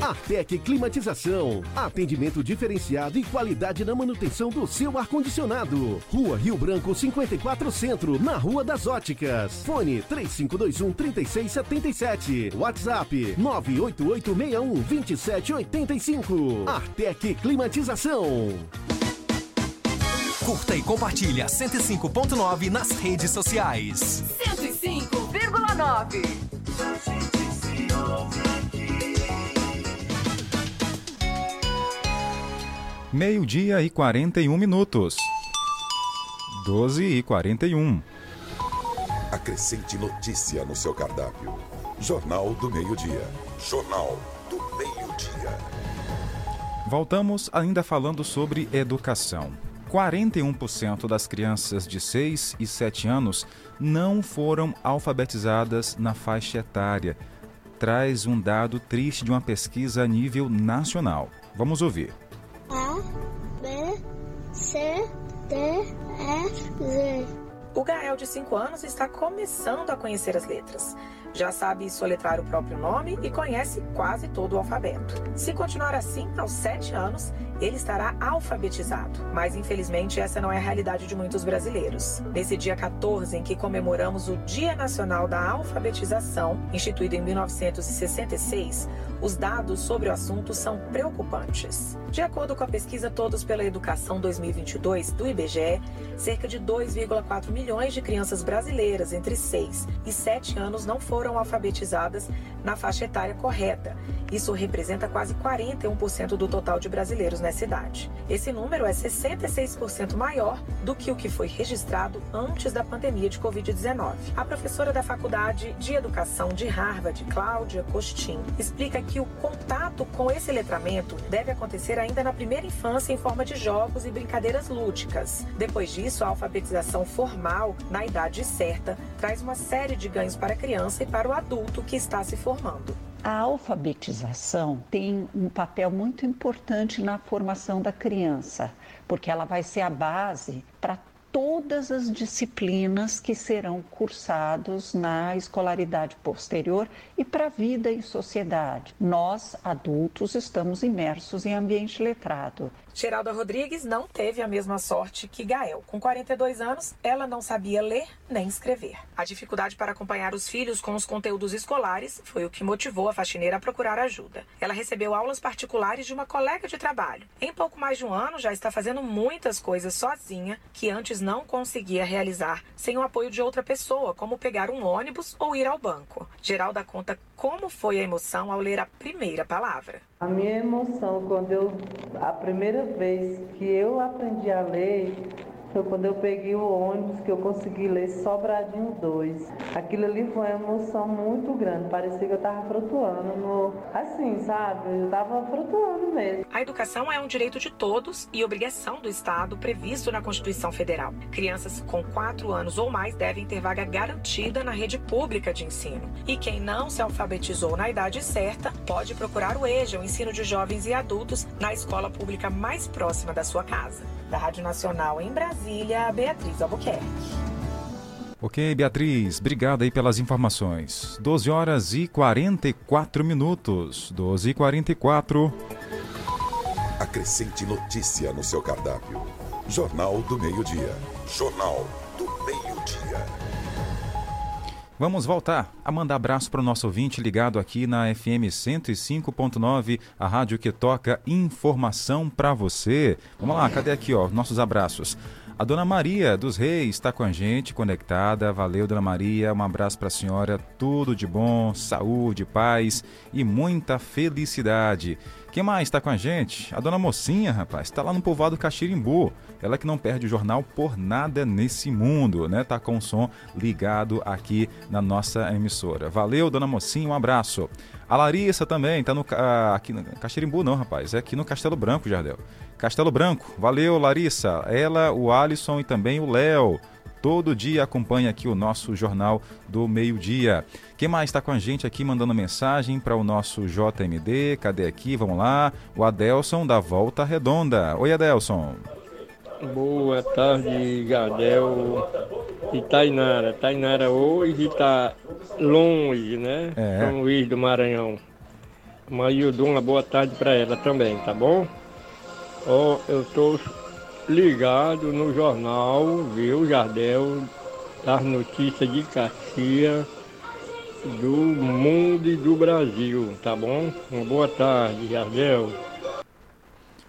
Speaker 24: Artec Climatização. Atendimento diferenciado e qualidade na manutenção do seu ar-condicionado. Rua Rio Branco 54 Centro, na Rua das Óticas. Fone 3521 3677. WhatsApp 98861 2785. Artec Climatização.
Speaker 25: Curta e compartilha 105.9 nas redes sociais.
Speaker 26: 105,9.
Speaker 2: Meio-dia e 41 minutos. 12 e 41.
Speaker 21: Acrescente notícia no seu cardápio. Jornal do Meio-Dia. Jornal do Meio-Dia.
Speaker 2: Voltamos ainda falando sobre educação. 41% das crianças de 6 e 7 anos não foram alfabetizadas na faixa etária. Traz um dado triste de uma pesquisa a nível nacional. Vamos ouvir.
Speaker 27: B, C, D, E, Z.
Speaker 28: O Gael, de 5 anos, está começando a conhecer as letras. Já sabe soletrar o próprio nome e conhece quase todo o alfabeto. Se continuar assim, aos 7 anos, ele estará alfabetizado. Mas infelizmente essa não é a realidade de muitos brasileiros. Nesse dia 14, em que comemoramos o Dia Nacional da Alfabetização, instituído em 1966, os dados sobre o assunto são preocupantes. De acordo com a pesquisa Todos pela Educação 2022 do IBGE, cerca de 2,4 milhões de crianças brasileiras entre 6 e 7 anos não foram alfabetizadas na faixa etária correta. Isso representa quase 41% do total de brasileiros nessa idade. Esse número é 66% maior do que o que foi registrado antes da pandemia de Covid-19. A professora da Faculdade de Educação de Harvard, Cláudia Costin, explica que o contato com esse letramento deve acontecer ainda na primeira infância em forma de jogos e brincadeiras lúdicas. Depois disso, a alfabetização formal, na idade certa, traz uma série de ganhos para a criança para o adulto que está se formando.
Speaker 29: A alfabetização tem um papel muito importante na formação da criança, porque ela vai ser a base para todas as disciplinas que serão cursados na escolaridade posterior e para a vida em sociedade. Nós, adultos, estamos imersos em ambiente letrado.
Speaker 28: Geralda Rodrigues não teve a mesma sorte que Gael. Com 42 anos, ela não sabia ler nem escrever. A dificuldade para acompanhar os filhos com os conteúdos escolares foi o que motivou a faxineira a procurar ajuda. Ela recebeu aulas particulares de uma colega de trabalho. Em pouco mais de um ano, já está fazendo muitas coisas sozinha que antes não conseguia realizar sem o apoio de outra pessoa, como pegar um ônibus ou ir ao banco. Geralda conta como foi a emoção ao ler a primeira palavra.
Speaker 30: A minha emoção quando eu a primeira vez que eu aprendi a ler foi quando eu peguei o ônibus que eu consegui ler Sobradinho 2. Aquilo ali foi uma emoção muito grande. Parecia que eu estava flutuando no. Assim, sabe? Eu estava flutuando mesmo.
Speaker 28: A educação é um direito de todos e obrigação do Estado previsto na Constituição Federal. Crianças com 4 anos ou mais devem ter vaga garantida na rede pública de ensino. E quem não se alfabetizou na idade certa pode procurar o EJA, o ensino de jovens e adultos, na escola pública mais próxima da sua casa. Da Rádio Nacional em Brasília, Beatriz Albuquerque.
Speaker 2: Ok, Beatriz, obrigado aí pelas informações. 12 horas e 44 minutos. 12 e 44.
Speaker 21: Acrescente notícia no seu cardápio. Jornal do Meio-Dia. Jornal do Meio-Dia.
Speaker 2: Vamos voltar a mandar abraço para o nosso ouvinte ligado aqui na FM 105.9, a rádio que toca informação para você. Vamos lá, cadê aqui, ó, nossos abraços. A dona Maria dos Reis está com a gente, conectada. Valeu, dona Maria. Um abraço para a senhora. Tudo de bom, saúde, paz e muita felicidade. Quem mais está com a gente? A dona Mocinha, rapaz, está lá no povoado Caxirimbu. Ela que não perde o jornal por nada nesse mundo, né? Tá com o som ligado aqui na nossa emissora. Valeu, dona Mocinha, um abraço. A Larissa também está no aqui no Caxirimbu não, rapaz, é aqui no Castelo Branco, Jardel. Castelo Branco, valeu, Larissa. Ela, o Alisson e também o Léo todo dia acompanha aqui o nosso Jornal do Meio-Dia. Quem mais está com a gente aqui mandando mensagem para o nosso JMD? Cadê aqui? Vamos lá. O Adelson da Volta Redonda. Oi, Adelson.
Speaker 31: Boa tarde, Gadel e Tainara. Tainara hoje está longe, né? É. São Luís do Maranhão. Mas eu dou uma boa tarde para ela também, tá bom? Ó, oh, eu tô ligado no jornal, viu, Jardel, das notícias de Caxias, do mundo e do Brasil, tá bom? Uma boa tarde, Jardel.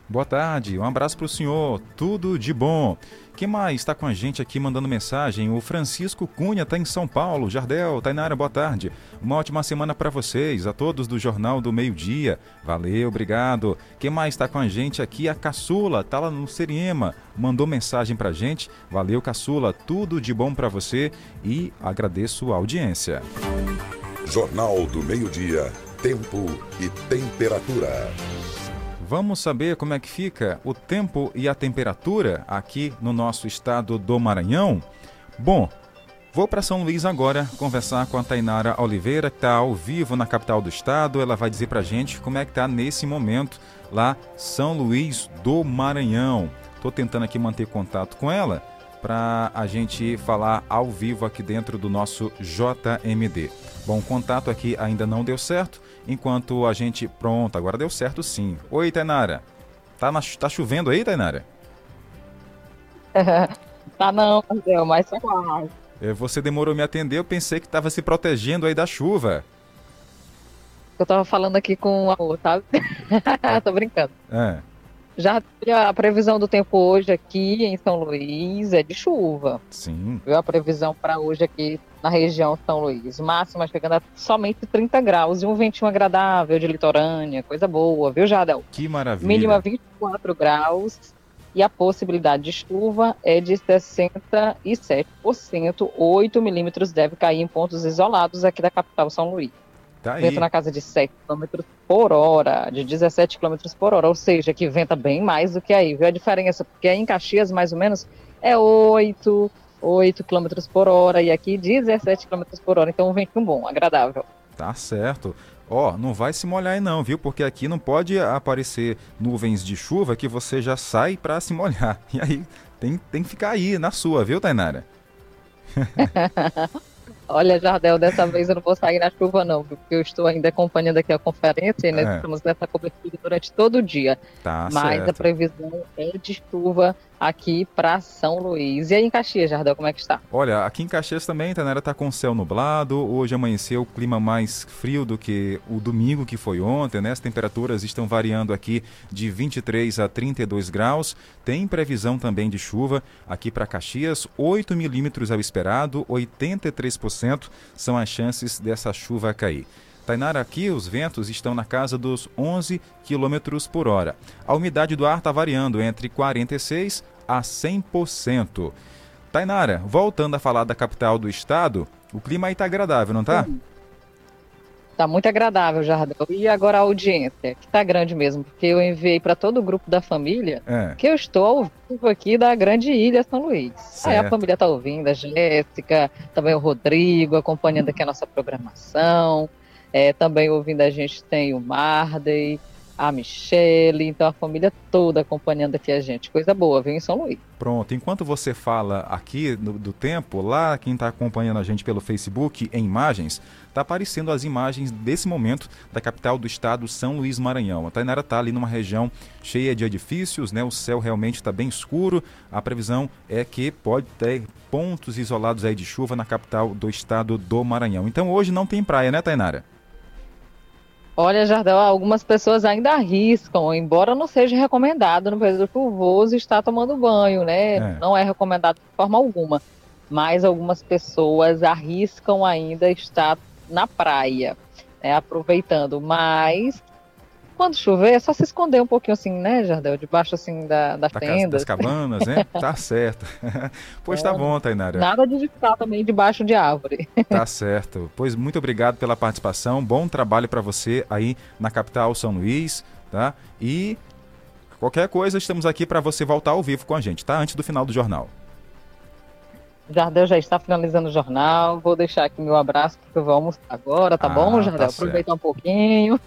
Speaker 2: Boa tarde, um abraço para o senhor, tudo de bom. Quem mais está com a gente aqui mandando mensagem? O Francisco Cunha está em São Paulo. Jardel, Tainara, boa tarde. Uma ótima semana para vocês, a todos do Jornal do Meio Dia. Valeu, obrigado. Quem mais está com a gente aqui? A Caçula, está lá no Seriema. Mandou mensagem para a gente. Valeu, Caçula. Tudo de bom para você e agradeço a audiência.
Speaker 21: Jornal do Meio Dia. Tempo e temperatura.
Speaker 2: Vamos saber como é que fica o tempo e a temperatura aqui no nosso estado do Maranhão? Bom, vou para São Luís agora conversar com a Tainara Oliveira, que está ao vivo na capital do estado. Ela vai dizer para gente como é que está nesse momento lá São Luís do Maranhão. Estou tentando aqui manter contato com ela para a gente falar ao vivo aqui dentro do nosso JMD. Bom, o contato aqui ainda não deu certo, enquanto a gente. Pronto, agora deu certo sim. Oi, Tainara. Tá, na, tá chovendo aí, Tainara? [laughs]
Speaker 5: tá não, Marcel, mas tá quase.
Speaker 2: É, você demorou me atender, eu pensei que tava se protegendo aí da chuva.
Speaker 5: Eu tava falando aqui com a outra, tá? [laughs] Tô brincando. É. Já a previsão do tempo hoje aqui em São Luís é de chuva.
Speaker 2: Sim.
Speaker 5: Viu a previsão para hoje aqui na região São Luís. Máxima chegando a somente 30 graus e um ventinho agradável de litorânea, coisa boa, viu, Jadel?
Speaker 2: Que maravilha.
Speaker 5: Mínima 24 graus e a possibilidade de chuva é de 67%. 8 milímetros deve cair em pontos isolados aqui da capital São Luís. Tá aí. Vento na casa de 7 km por hora, de 17 km por hora, ou seja, que venta bem mais do que aí, viu a diferença? Porque aí em Caxias, mais ou menos, é 8, 8 km por hora e aqui 17 km por hora. Então um vento bom, agradável.
Speaker 2: Tá certo. Ó, oh, não vai se molhar aí não, viu? Porque aqui não pode aparecer nuvens de chuva que você já sai para se molhar. [laughs] E aí tem, tem que ficar aí na sua, viu, Tainara? [laughs]
Speaker 5: Olha, Jardel, dessa vez eu não vou sair na chuva, não, porque eu estou ainda acompanhando aqui a conferência e nós é. estamos nessa cobertura durante todo o dia.
Speaker 2: Tá
Speaker 5: Mas
Speaker 2: certo.
Speaker 5: a previsão é de chuva aqui para São Luís. E aí em Caxias, Jardel, como é que está?
Speaker 2: Olha, aqui em Caxias também, Tanera tá com céu nublado. Hoje amanheceu o clima mais frio do que o domingo que foi ontem, né? As temperaturas estão variando aqui de 23 a 32 graus. Tem previsão também de chuva aqui para Caxias, 8 milímetros ao esperado, 83% são as chances dessa chuva cair. Tainara, aqui os ventos estão na casa dos 11 km por hora. A umidade do ar está variando entre 46% a 100%. Tainara, voltando a falar da capital do estado, o clima aí está agradável, não está?
Speaker 5: Está muito agradável, Jardel. E agora a audiência, que está grande mesmo, porque eu enviei para todo o grupo da família
Speaker 2: é.
Speaker 5: que eu estou ao vivo aqui da Grande Ilha São Luís. Certo. Aí a família está ouvindo, a Jéssica, também o Rodrigo, acompanhando aqui a nossa programação. É, também ouvindo a gente tem o Marley, a Michele, então a família toda acompanhando aqui a gente. Coisa boa, viu, em São Luís.
Speaker 2: Pronto, enquanto você fala aqui do, do tempo, lá quem está acompanhando a gente pelo Facebook em imagens, está aparecendo as imagens desse momento da capital do estado, São Luís Maranhão. A Tainara está ali numa região cheia de edifícios, né? O céu realmente está bem escuro. A previsão é que pode ter pontos isolados aí de chuva na capital do estado do Maranhão. Então hoje não tem praia, né, Tainara?
Speaker 5: Olha, Jardel, algumas pessoas ainda arriscam, embora não seja recomendado no período chuvoso estar tomando banho, né? É. Não é recomendado de forma alguma. Mas algumas pessoas arriscam ainda estar na praia, né, aproveitando. Mas quando chover, é só se esconder um pouquinho assim, né, Jardel? Debaixo assim da, da, da tenda.
Speaker 2: Das cabanas, né? [laughs] tá certo. [laughs] pois tá é, tá bom, Tainara.
Speaker 5: Nada de ficar também debaixo de árvore. [laughs]
Speaker 2: tá certo. Pois muito obrigado pela participação. Bom trabalho para você aí na capital São Luís, tá? E qualquer coisa, estamos aqui para você voltar ao vivo com a gente, tá? Antes do final do jornal.
Speaker 5: Jardel já está finalizando o jornal. Vou deixar aqui meu abraço, porque vamos agora, tá ah, bom, Jardel? Tá Aproveitar um pouquinho.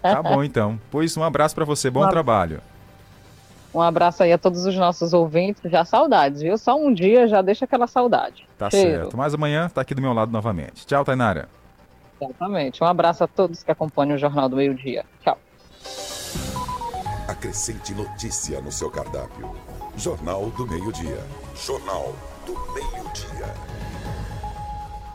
Speaker 2: Tá bom, então. Pois um abraço para você, bom um trabalho.
Speaker 5: Um abraço aí a todos os nossos ouvintes. Já saudades, viu? Só um dia já deixa aquela saudade.
Speaker 2: Tá Cheiro. certo. Mas amanhã tá aqui do meu lado novamente. Tchau, Tainara.
Speaker 5: Exatamente. Um abraço a todos que acompanham o Jornal do Meio Dia. Tchau.
Speaker 21: Acrescente notícia no seu cardápio. Jornal do Meio Dia. Jornal do Meio-Dia.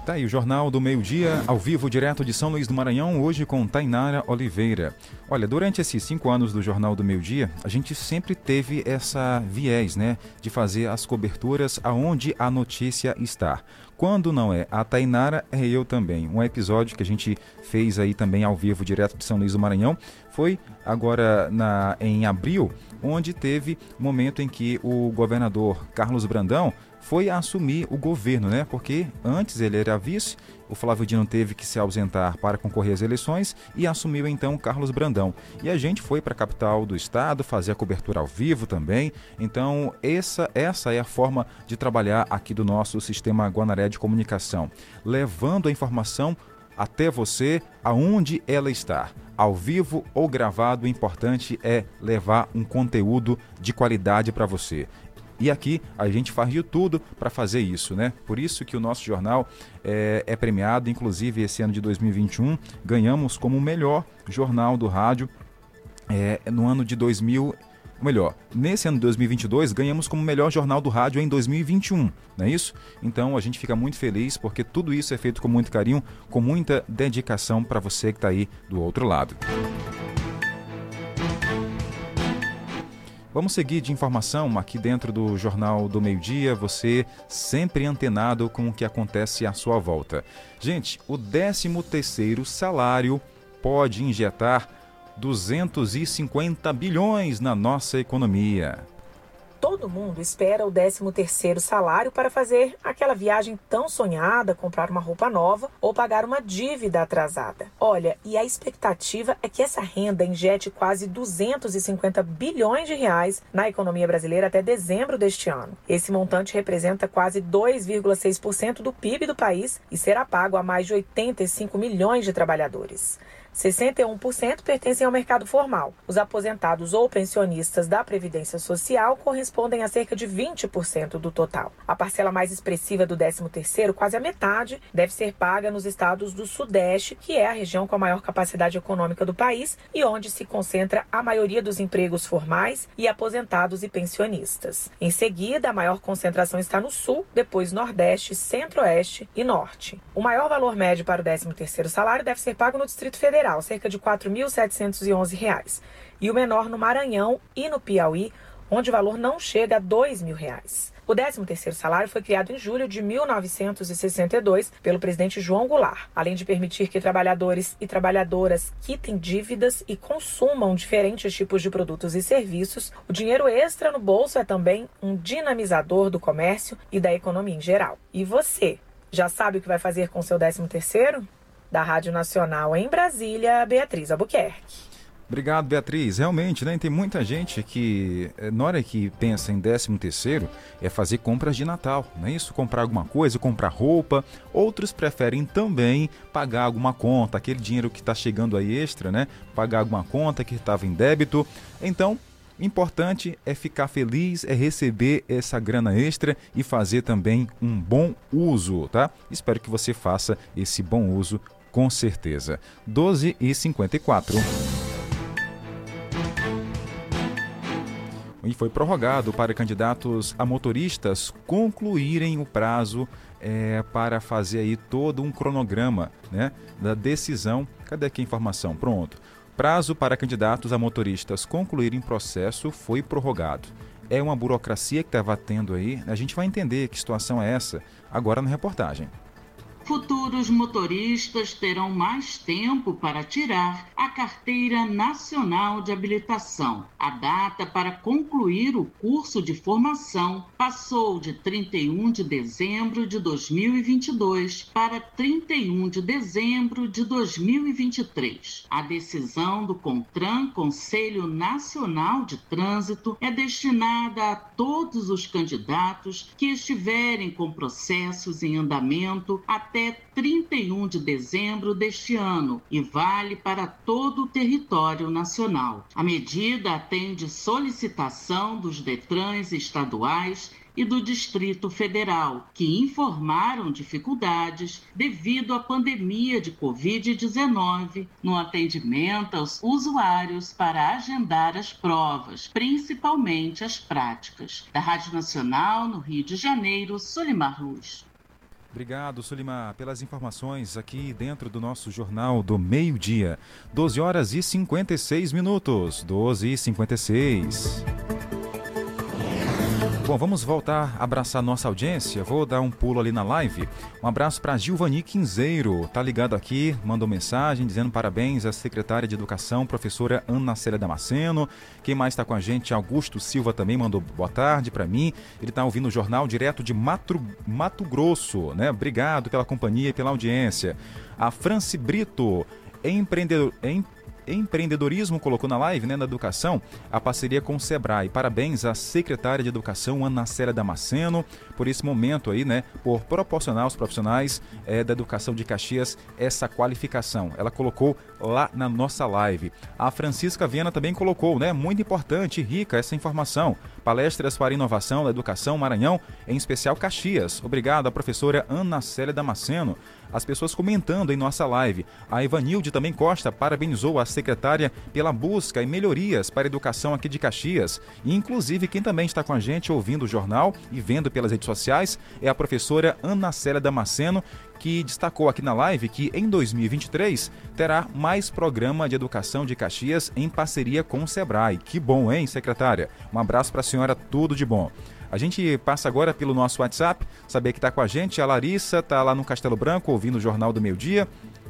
Speaker 2: Tá aí o Jornal do Meio-Dia, ao vivo, direto de São Luís do Maranhão, hoje com Tainara Oliveira. Olha, durante esses cinco anos do Jornal do Meio-Dia, a gente sempre teve essa viés, né, de fazer as coberturas aonde a notícia está. Quando não é a Tainara, é eu também. Um episódio que a gente fez aí também ao vivo, direto de São Luís do Maranhão, foi agora na, em abril, onde teve momento em que o governador Carlos Brandão foi assumir o governo, né? Porque antes ele era vice, o Flávio Dino teve que se ausentar para concorrer às eleições e assumiu então Carlos Brandão. E a gente foi para a capital do estado fazer a cobertura ao vivo também. Então, essa essa é a forma de trabalhar aqui do nosso sistema Guanaré de comunicação, levando a informação até você aonde ela está. Ao vivo ou gravado, o importante é levar um conteúdo de qualidade para você. E aqui a gente faz de tudo para fazer isso, né? Por isso que o nosso jornal é, é, premiado, inclusive esse ano de 2021, ganhamos como o melhor jornal do rádio é, no ano de 2000 melhor, nesse ano de 2022 ganhamos como melhor jornal do rádio em 2021, não é isso? Então a gente fica muito feliz porque tudo isso é feito com muito carinho, com muita dedicação para você que está aí do outro lado. Vamos seguir de informação aqui dentro do Jornal do Meio Dia, você sempre antenado com o que acontece à sua volta. Gente, o 13º salário pode injetar 250 bilhões na nossa economia.
Speaker 28: Todo mundo espera o 13º salário para fazer aquela viagem tão sonhada, comprar uma roupa nova ou pagar uma dívida atrasada. Olha, e a expectativa é que essa renda injete quase 250 bilhões de reais na economia brasileira até dezembro deste ano. Esse montante representa quase 2,6% do PIB do país e será pago a mais de 85 milhões de trabalhadores. 61% pertencem ao mercado formal. Os aposentados ou pensionistas da Previdência Social correspondem a cerca de 20% do total. A parcela mais expressiva do 13º, quase a metade, deve ser paga nos estados do Sudeste, que é a região com a maior capacidade econômica do país e onde se concentra a maioria dos empregos formais e aposentados e pensionistas. Em seguida, a maior concentração está no Sul, depois Nordeste, Centro-Oeste e Norte. O maior valor médio para o 13º salário deve ser pago no Distrito Federal Federal, cerca de R$ 4.711, e o menor no Maranhão e no Piauí, onde o valor não chega a 2.000 reais. O 13º salário foi criado em julho de 1962 pelo presidente João Goulart, além de permitir que trabalhadores e trabalhadoras quitem dívidas e consumam diferentes tipos de produtos e serviços. O dinheiro extra no bolso é também um dinamizador do comércio e da economia em geral. E você, já sabe o que vai fazer com seu 13º? Da Rádio Nacional em Brasília, Beatriz Albuquerque.
Speaker 2: Obrigado, Beatriz. Realmente, né, tem muita gente que, eh, na hora que pensa em 13 terceiro, é fazer compras de Natal, não é isso? Comprar alguma coisa, comprar roupa. Outros preferem também pagar alguma conta, aquele dinheiro que está chegando aí extra, né? Pagar alguma conta que estava em débito. Então, importante é ficar feliz, é receber essa grana extra e fazer também um bom uso, tá? Espero que você faça esse bom uso com certeza. 12 e 54. E foi prorrogado para candidatos a motoristas concluírem o prazo é, para fazer aí todo um cronograma né, da decisão. Cadê aqui a informação? Pronto. Prazo para candidatos a motoristas concluírem processo foi prorrogado. É uma burocracia que estava tendo aí. A gente vai entender que situação é essa agora na reportagem.
Speaker 32: Futuros motoristas terão mais tempo para tirar a Carteira Nacional de Habilitação. A data para concluir o curso de formação passou de 31 de dezembro de 2022 para 31 de dezembro de 2023. A decisão do CONTRAN, Conselho Nacional de Trânsito, é destinada a todos os candidatos que estiverem com processos em andamento até até 31 de dezembro deste ano e vale para todo o território nacional. A medida atende solicitação dos Detrans estaduais e do Distrito Federal, que informaram dificuldades devido à pandemia de Covid-19 no atendimento aos usuários para agendar as provas, principalmente as práticas. Da Rádio Nacional, no Rio de Janeiro, Solimar Luz.
Speaker 2: Obrigado, Sulima, pelas informações aqui dentro do nosso Jornal do Meio-Dia. 12 horas e 56 minutos. 12 e 56. Bom, vamos voltar a abraçar nossa audiência. Vou dar um pulo ali na live. Um abraço para Gilvani Quinzeiro. Tá ligado aqui, mandou mensagem dizendo parabéns à secretária de Educação, professora Ana Célia Damasceno. Quem mais está com a gente? Augusto Silva também mandou boa tarde para mim. Ele está ouvindo o jornal direto de Mato, Mato Grosso, né? Obrigado pela companhia e pela audiência. A Franci Brito, empreendedor, empreendedor empreendedorismo colocou na live, né, na educação, a parceria com o Sebrae. Parabéns à secretária de Educação, Ana Célia Damasceno, por esse momento aí, né, por proporcionar aos profissionais é, da educação de Caxias essa qualificação. Ela colocou lá na nossa live. A Francisca Viana também colocou, né, muito importante e rica essa informação. Palestras para inovação da educação Maranhão, em especial Caxias. Obrigado à professora Ana Célia Damasceno as pessoas comentando em nossa live. A Ivanilde também Costa parabenizou a secretária pela busca e melhorias para a educação aqui de Caxias. Inclusive, quem também está com a gente ouvindo o jornal e vendo pelas redes sociais é a professora Ana Célia Damasceno, que destacou aqui na live que em 2023 terá mais programa de educação de Caxias em parceria com o Sebrae. Que bom, hein, secretária? Um abraço para a senhora, tudo de bom. A gente passa agora pelo nosso WhatsApp, saber que está com a gente. A Larissa está lá no Castelo Branco ouvindo o Jornal do Meio Dia.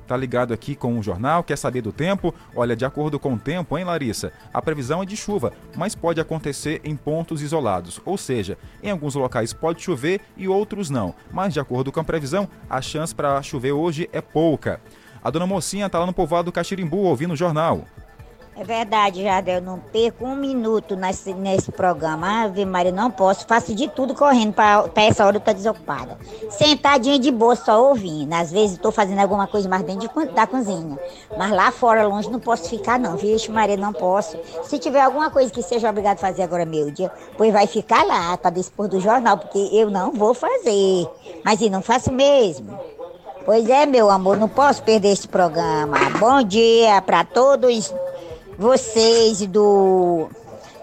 Speaker 2: tá ligado aqui com o jornal, quer saber do tempo? Olha, de acordo com o tempo, hein, Larissa? A previsão é de chuva, mas pode acontecer em pontos isolados. Ou seja, em alguns locais pode chover e outros não. Mas de acordo com a previsão, a chance para chover hoje é pouca. A dona Mocinha está lá no povoado Caxirimbu ouvindo o jornal.
Speaker 33: É verdade, Jardel, não perco um minuto nesse, nesse programa. Ave Maria, não posso, faço de tudo correndo para essa hora eu estar desocupada. Sentadinha de boa, só ouvindo. Às vezes estou fazendo alguma coisa mais dentro de, da cozinha. Mas lá fora, longe, não posso ficar não. Vixe Maria, não posso. Se tiver alguma coisa que seja obrigado a fazer agora meio dia, pois vai ficar lá para dispor do jornal, porque eu não vou fazer. Mas e não faço mesmo. Pois é, meu amor, não posso perder esse programa. Bom dia para todos vocês do.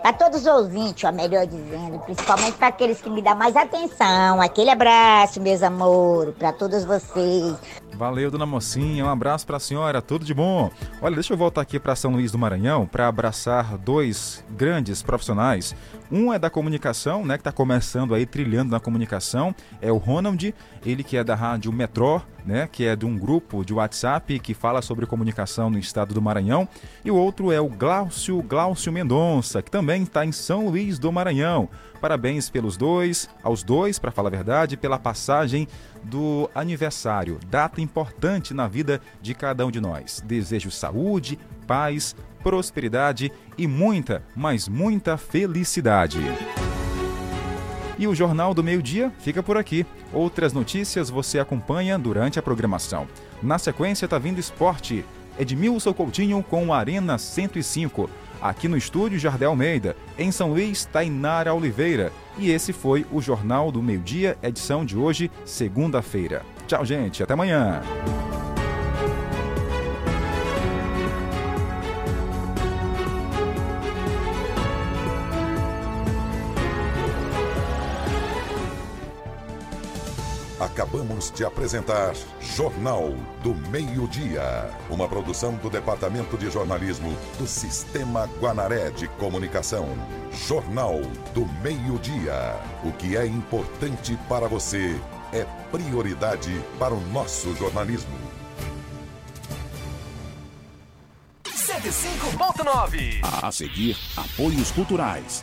Speaker 33: Para todos os ouvintes, ó, melhor dizendo, principalmente para aqueles que me dão mais atenção. Aquele abraço, meus amores, para todos vocês.
Speaker 2: Valeu, dona Mocinha. Um abraço para a senhora, tudo de bom. Olha, deixa eu voltar aqui para São Luís do Maranhão para abraçar dois grandes profissionais. Um é da comunicação, né, que está começando aí trilhando na comunicação, é o Ronald, ele que é da rádio Metró, né, que é de um grupo de WhatsApp que fala sobre comunicação no estado do Maranhão, e o outro é o Glaucio Glaucio Mendonça, que também está em São Luís do Maranhão. Parabéns pelos dois, aos dois, para falar a verdade, pela passagem do aniversário, data importante na vida de cada um de nós. Desejo saúde, paz, prosperidade e muita, mas muita felicidade. E o Jornal do Meio-Dia fica por aqui. Outras notícias você acompanha durante a programação. Na sequência está vindo esporte. Edmilson Coutinho com Arena 105. Aqui no estúdio Jardel Almeida, em São Luís, Tainara Oliveira. E esse foi o Jornal do Meio Dia, edição de hoje, segunda-feira. Tchau, gente, até amanhã.
Speaker 21: Acabamos de apresentar Jornal do Meio-Dia, uma produção do Departamento de Jornalismo do Sistema Guanaré de Comunicação. Jornal do Meio-Dia. O que é importante para você é prioridade para o nosso jornalismo.
Speaker 25: 105.9
Speaker 21: A seguir, apoios culturais.